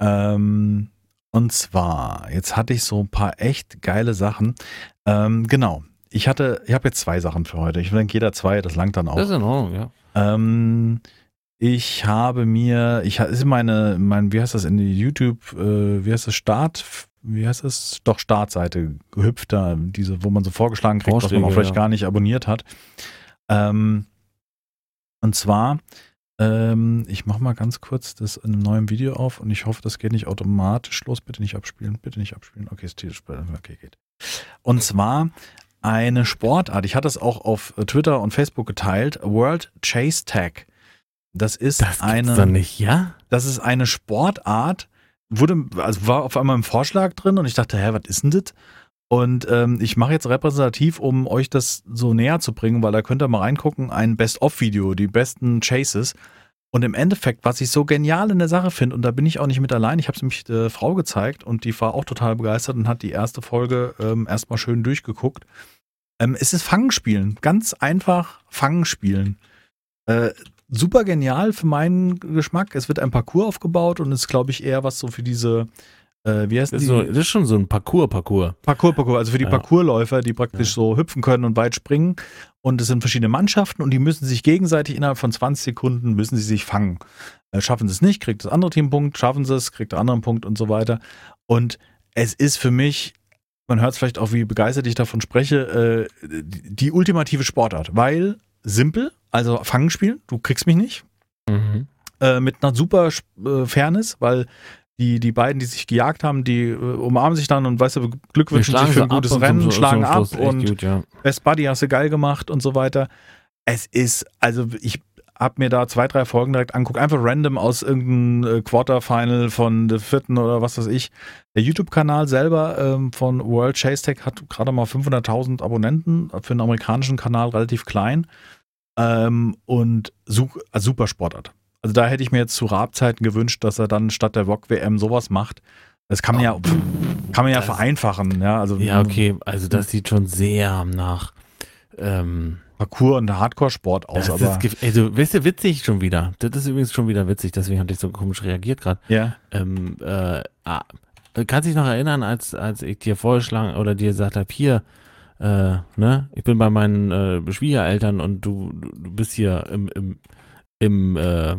Ähm, und zwar, jetzt hatte ich so ein paar echt geile Sachen. Ähm, genau. Ich hatte, ich habe jetzt zwei Sachen für heute. Ich denke, jeder zwei, das langt dann auch. das ist in Ordnung, ja. Ähm, ich habe mir, ich ist meine, mein, wie heißt das in die YouTube, äh, wie heißt das Start, wie heißt das? Doch Startseite gehüpft da, diese, wo man so vorgeschlagen kriegt, was man Vorschläge, auch vielleicht ja. gar nicht abonniert hat. Ähm, und zwar, ähm, ich mache mal ganz kurz das in einem neuen Video auf und ich hoffe, das geht nicht automatisch los. Bitte nicht abspielen, bitte nicht abspielen. Okay, ist tierisch, okay, geht. Und zwar eine Sportart. Ich hatte es auch auf Twitter und Facebook geteilt. World Chase Tag. Das ist Das eine, nicht, ja? das ist eine Sportart. Wurde, also war auf einmal im Vorschlag drin und ich dachte, hä, was ist denn das? Und ähm, ich mache jetzt repräsentativ, um euch das so näher zu bringen, weil da könnt ihr mal reingucken, ein Best-of-Video, die besten Chases. Und im Endeffekt, was ich so genial in der Sache finde, und da bin ich auch nicht mit allein, ich habe es nämlich der Frau gezeigt und die war auch total begeistert und hat die erste Folge ähm, erstmal schön durchgeguckt. Ähm, es ist Fangenspielen, ganz einfach Fangenspielen. Äh, super genial für meinen Geschmack. Es wird ein Parcours aufgebaut und ist, glaube ich, eher was so für diese, äh, wie heißt Das die? ist, so, das ist schon so ein Parcours-Parcours. Parcours, Parcours, also für die Ja. Parcoursläufer, die praktisch Ja. so hüpfen können und weit springen. Und es sind verschiedene Mannschaften und die müssen sich gegenseitig innerhalb von 20 Sekunden müssen sie sich fangen. Äh, schaffen sie es nicht, kriegt das andere Team einen Punkt, schaffen sie es, kriegt der andere einen Punkt und so weiter. Und es ist für mich, man hört es vielleicht auch, wie begeistert ich davon spreche, äh, die, die ultimative Sportart, weil simpel, also Fangen spielen, du kriegst mich nicht Mhm. äh, mit einer super äh, Fairness, weil die, die beiden, die sich gejagt haben, die äh, umarmen sich dann und weißt du, Glück wünschen sich für ein gutes Rennen, schlagen ab und Gut, ja. Best Buddy hast du geil gemacht und so weiter. Es ist, also ich habe mir da zwei, drei Folgen direkt anguckt, einfach random aus irgendeinem äh, Quarterfinal von der vierten oder was weiß ich. Der YouTube-Kanal selber ähm, von World Chase Tech hat gerade mal 500.000 Abonnenten, für einen amerikanischen Kanal relativ klein ähm, und su also super Sportart. Also da hätte ich mir jetzt zu Raab-Zeiten gewünscht, dass er dann statt der VOG-WM sowas macht. Das kann man ja, kann man ja Das- vereinfachen, ja. Also Ja, okay, also das sieht schon sehr nach ähm, Parcours und Hardcore-Sport aus, das aber ist, also, weißt du, witzig schon wieder. Das ist übrigens schon wieder witzig, deswegen hatte ich so komisch reagiert gerade. ja. Ähm, äh, ah, kannst dich noch erinnern, als, als ich dir vorgeschlagen oder dir gesagt habe, hier, äh, ne, ich bin bei meinen äh, Schwiegereltern und du, du bist hier im, im, im, äh,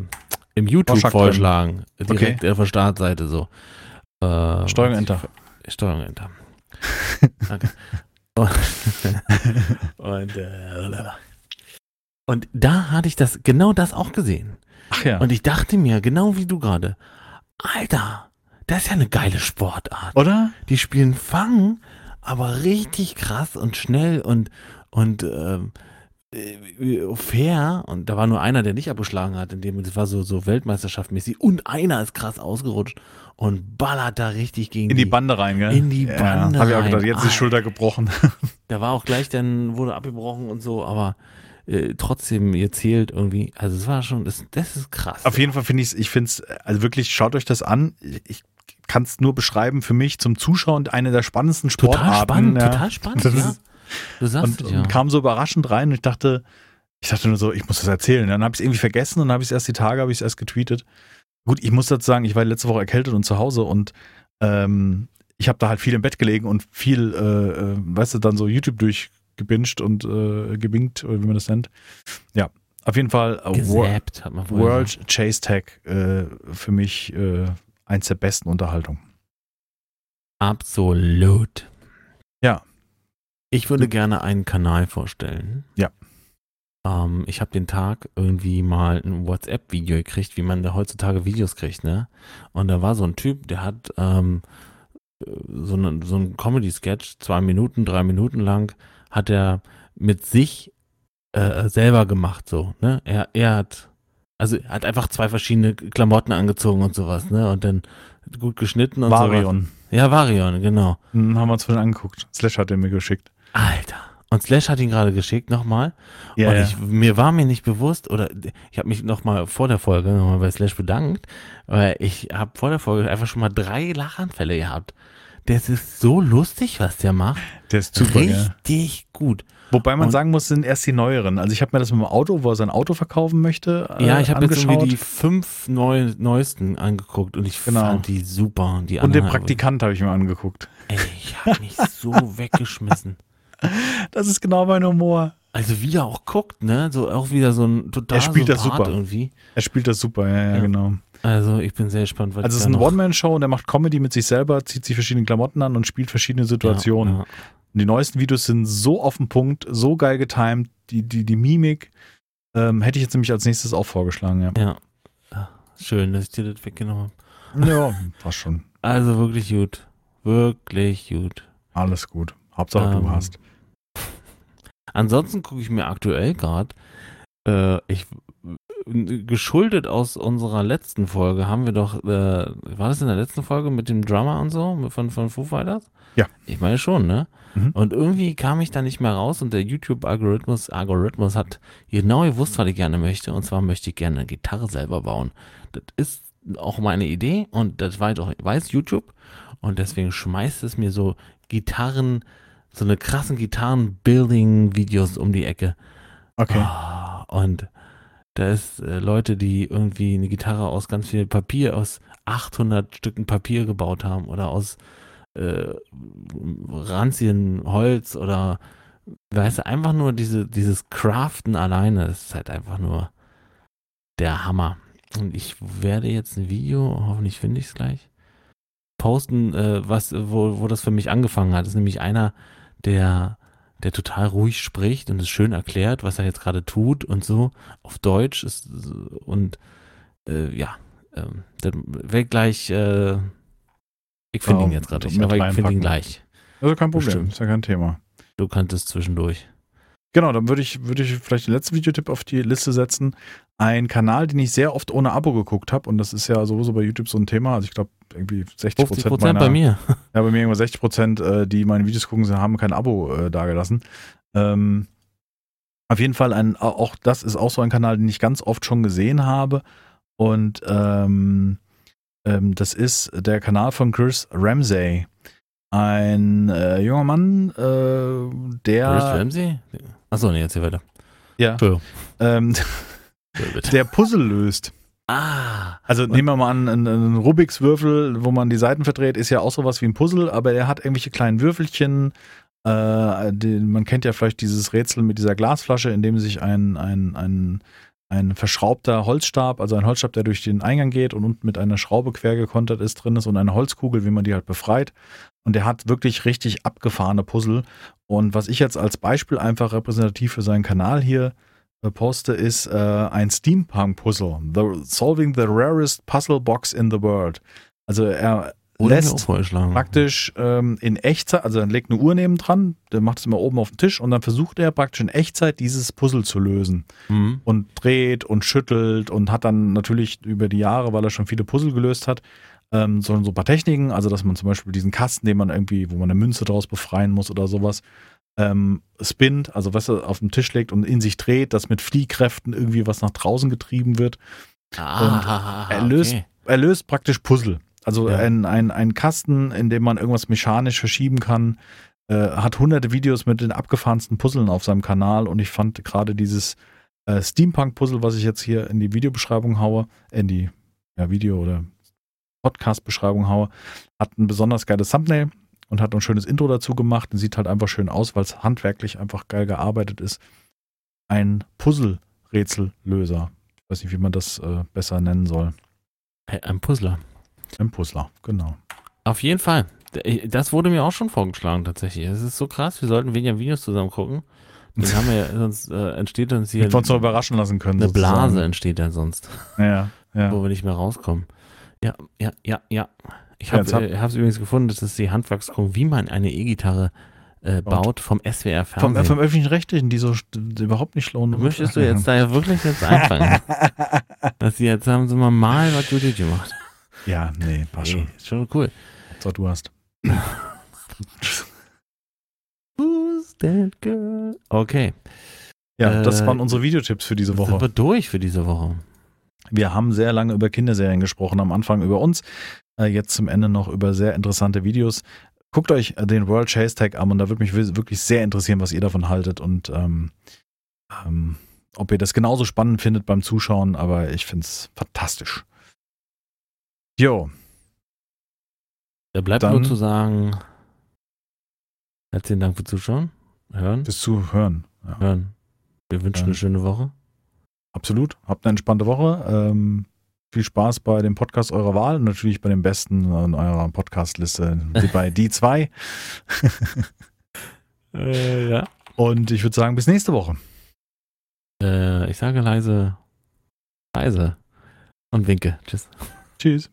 im YouTube Vorschlag vorgeschlagen, direkt auf der Startseite so. Äh, Steuerung Enter. Steuerung Enter. Danke. und, äh, und da hatte ich das, genau das auch gesehen. Ach ja. Und ich dachte mir, genau wie du gerade, Alter, das ist ja eine geile Sportart. Oder? Die spielen Fang, aber richtig krass und schnell und, und ähm, äh, fair. Und da war nur einer, der nicht abgeschlagen hat, in dem das war so, so Weltmeisterschaftmäßig. Und einer ist krass ausgerutscht. Und ballert da richtig gegen In die Bande rein, gell? In die Bande ja, Habe ich auch rein. gedacht, jetzt ist die Alter. Schulter gebrochen. Da war auch gleich, dann wurde abgebrochen und so, aber äh, trotzdem, ihr zählt irgendwie. Also es war schon, das, das ist krass. Auf jeden Fall finde ich ich finde es, also wirklich, schaut euch das an. Ich kann es nur beschreiben für mich zum Zuschauen eine der spannendsten Sportarten. total spannend, ja. total spannend, Das ja. ist- Du sagst und, es ja. und kam so überraschend rein und ich dachte, ich dachte nur so, ich muss das erzählen. Dann habe ich es irgendwie vergessen und dann habe ich es erst die Tage, habe ich es erst getweetet. Gut, ich muss dazu sagen, ich war letzte Woche erkältet und zu Hause und ähm, ich habe da halt viel im Bett gelegen und viel, äh, äh, weißt du, dann so YouTube durchgebinged und äh, gebingt, oder wie man das nennt. Ja, auf jeden Fall äh, Wor Gesäbt, hat man vorher World Chase Tag äh, für mich äh, eins der besten Unterhaltungen. Absolut. Ja. Ich würde gerne einen Kanal vorstellen. Ja. Ähm, ich habe den Tag irgendwie mal ein WhatsApp-Video gekriegt, wie man da heutzutage Videos kriegt, ne? Und da war so ein Typ, der hat ähm, so, ne, so ein Comedy-Sketch, zwei Minuten, drei Minuten lang, hat er mit sich äh, selber gemacht, so, ne? Er, er hat, also er hat einfach zwei verschiedene Klamotten angezogen und sowas, ne? Und dann gut geschnitten und sowas. Varion. Ja, Varion, genau. Hm, haben wir uns vorhin angeguckt. Slash hat er mir geschickt. Alter. Und Slash hat ihn gerade geschickt nochmal. Ja, und ja. ich, mir war mir nicht bewusst, oder ich habe mich nochmal vor der Folge nochmal bei Slash bedankt, weil ich habe vor der Folge einfach schon mal drei Lachanfälle gehabt. Das ist so lustig, was der macht. der ist super, ja. Richtig gut. Wobei man Und- sagen muss, sind erst die neueren. Also ich habe mir das mit dem Auto, wo er sein Auto verkaufen möchte, äh, ja, ich habe jetzt irgendwie die fünf neu, neuesten angeguckt und ich Genau. fand die super. Die und den Praktikant habe ich mir angeguckt. Ey, ich habe mich so weggeschmissen. Das ist genau mein Humor. Also wie er auch guckt, ne? So auch wieder so ein total Er spielt das super. irgendwie. Er spielt das super, ja, ja, Ja. genau. Also ich bin sehr gespannt, was Also es ist eine One-Man-Show und er macht Comedy mit sich selber, zieht sich verschiedene Klamotten an und spielt verschiedene Situationen. Ja, die neuesten Videos sind so auf den Punkt, so geil getimed, die, die, die Mimik. Ähm, hätte ich jetzt nämlich als nächstes auch vorgeschlagen, ja. Ja. Ah, Schön, dass ich dir das weggenommen habe. Ja, passt schon. Also wirklich gut. Wirklich gut. Alles gut. Hauptsache Ähm, du hast. Ansonsten gucke ich mir aktuell gerade, äh, ich geschuldet aus unserer letzten Folge haben wir doch, äh, war das in der letzten Folge mit dem Drummer und so von, von Foo Fighters? Ja. Ich meine schon, ne? Mhm. Und irgendwie kam ich da nicht mehr raus und der YouTube-Algorithmus Algorithmus hat genau gewusst, was ich gerne möchte. Und zwar möchte ich gerne eine Gitarre selber bauen. Das ist auch meine Idee und das weiß, auch, weiß YouTube. Und deswegen schmeißt es mir so Gitarren, so eine krassen Gitarren-Building-Videos um die Ecke. Okay. Ah, und da ist äh, Leute, die irgendwie eine Gitarre aus ganz viel Papier, aus 800 Stücken Papier gebaut haben oder aus äh, ranzigen Holz oder weißt du, einfach nur diese, dieses Craften alleine, das ist halt einfach nur der Hammer. Und ich werde jetzt ein Video, hoffentlich finde ich es gleich, posten, äh, was, wo, wo das für mich angefangen hat. Das ist nämlich einer, der, der total ruhig spricht und es schön erklärt, was er jetzt gerade tut und so auf Deutsch ist und äh, ja, ähm, dann werde gleich, äh, ich finde ihn jetzt gerade nicht, aber ich finde ihn gleich. Also kein Problem, Bestimmt. ist ja kein Thema. Du kanntest zwischendurch. Genau, dann würde ich, würde ich vielleicht den letzten Videotipp auf die Liste setzen. Ein Kanal, den ich sehr oft ohne Abo geguckt habe und das ist ja sowieso bei YouTube so ein Thema. Also ich glaube irgendwie 60 50 Prozent meiner, bei mir. Ja, bei mir irgendwo 60 Prozent, äh, die meine Videos gucken, haben kein Abo äh, dagelassen. Ähm, auf jeden Fall ein, au- auch das ist auch so ein Kanal, den ich ganz oft schon gesehen habe. Und ähm, ähm, das ist der Kanal von Chris Ramsey. Ein äh, junger Mann, äh, Chris der, Ramsey? Achso, nee, erzähl weiter. ja, ähm, der Puzzle löst. Ah, Also nehmen wir mal an, ein, ein Rubiks Würfel, wo man die Seiten verdreht, ist ja auch sowas wie ein Puzzle, aber er hat irgendwelche kleinen Würfelchen. Äh, die, man kennt ja vielleicht dieses Rätsel mit dieser Glasflasche, in dem sich ein, ein, ein, ein verschraubter Holzstab, also ein Holzstab, der durch den Eingang geht und unten mit einer Schraube quer gekontert ist, drin ist und eine Holzkugel, wie man die halt befreit. Und der hat wirklich richtig abgefahrene Puzzle. Und was ich jetzt als Beispiel einfach repräsentativ für seinen Kanal hier äh, poste, ist äh, ein Steampunk-Puzzle. The, solving the rarest puzzle box in the world. Also er lässt praktisch ähm, in Echtzeit, also er legt eine Uhr neben dran, der macht es immer oben auf den Tisch und dann versucht er praktisch in Echtzeit dieses Puzzle zu lösen Mhm. und dreht und schüttelt und hat dann natürlich über die Jahre, weil er schon viele Puzzle gelöst hat, ähm, sondern so ein paar Techniken, also dass man zum Beispiel diesen Kasten, den man irgendwie, wo man eine Münze draus befreien muss oder sowas, ähm, spinnt, also was er auf den Tisch legt und in sich dreht, dass mit Fliehkräften irgendwie was nach draußen getrieben wird. Ah, er löst, okay. er löst praktisch Puzzle. Also Ja. ein, ein, ein Kasten, in dem man irgendwas mechanisch verschieben kann, äh, hat hunderte Videos mit den abgefahrensten Puzzeln auf seinem Kanal und ich fand gerade dieses äh, Steampunk-Puzzle, was ich jetzt hier in die Videobeschreibung haue, in die ja, Video- oder Podcast-Beschreibung haue, hat ein besonders geiles Thumbnail und hat ein schönes Intro dazu gemacht und sieht halt einfach schön aus, weil es handwerklich einfach geil gearbeitet ist. Ein Puzzle-Rätsellöser. Ich weiß nicht, wie man das äh, besser nennen soll. Ein Puzzler. Ein Puzzler, genau. Auf jeden Fall. Das wurde mir auch schon vorgeschlagen, tatsächlich. Es ist so krass, wir sollten weniger Videos zusammen gucken. Dann haben wir ja, sonst äh, entsteht uns hier wir uns noch überraschen lassen können. eine sozusagen. Blase entsteht dann sonst, Ja, ja. wo wir nicht mehr rauskommen. Ja, ja, ja, ja. Ich habe hab- äh, es übrigens gefunden, das ist die Handwerkskunst, wie man eine E-Gitarre äh, baut vom SWR Vom, Fernsehen. vom öffentlich-rechtlichen, die so überhaupt nicht lohnen. Möchtest du jetzt da ja wirklich jetzt anfangen? dass sie jetzt haben sie mal mal was Gutes gemacht. Ja, nee, passt schon. Nee, ist schon cool. So, du hast. Who's that girl? Okay. Ja, das Äh, waren unsere Videotipps für diese Sind Woche. wir durch für diese Woche. Wir haben sehr lange über Kinderserien gesprochen, am Anfang über uns, äh, jetzt zum Ende noch über sehr interessante Videos. Guckt euch äh, den World Chase Tag an und da würde mich wi- wirklich sehr interessieren, was ihr davon haltet und ähm, ähm, ob ihr das genauso spannend findet beim Zuschauen, aber ich finde es fantastisch. Jo, Da bleibt Dann- nur zu sagen, herzlichen Dank fürs Zuschauen. Hören, bis zu hören. Ja, hören. Wir wünschen Ja. eine schöne Woche. Absolut. Habt eine entspannte Woche. Ähm, viel Spaß bei dem Podcast eurer Wahl und natürlich bei dem besten in eurer Podcast-Liste, bei die zwei. Äh, ja. Und ich würde sagen, bis nächste Woche. Äh, ich sage leise, leise und winke. Tschüss. Tschüss.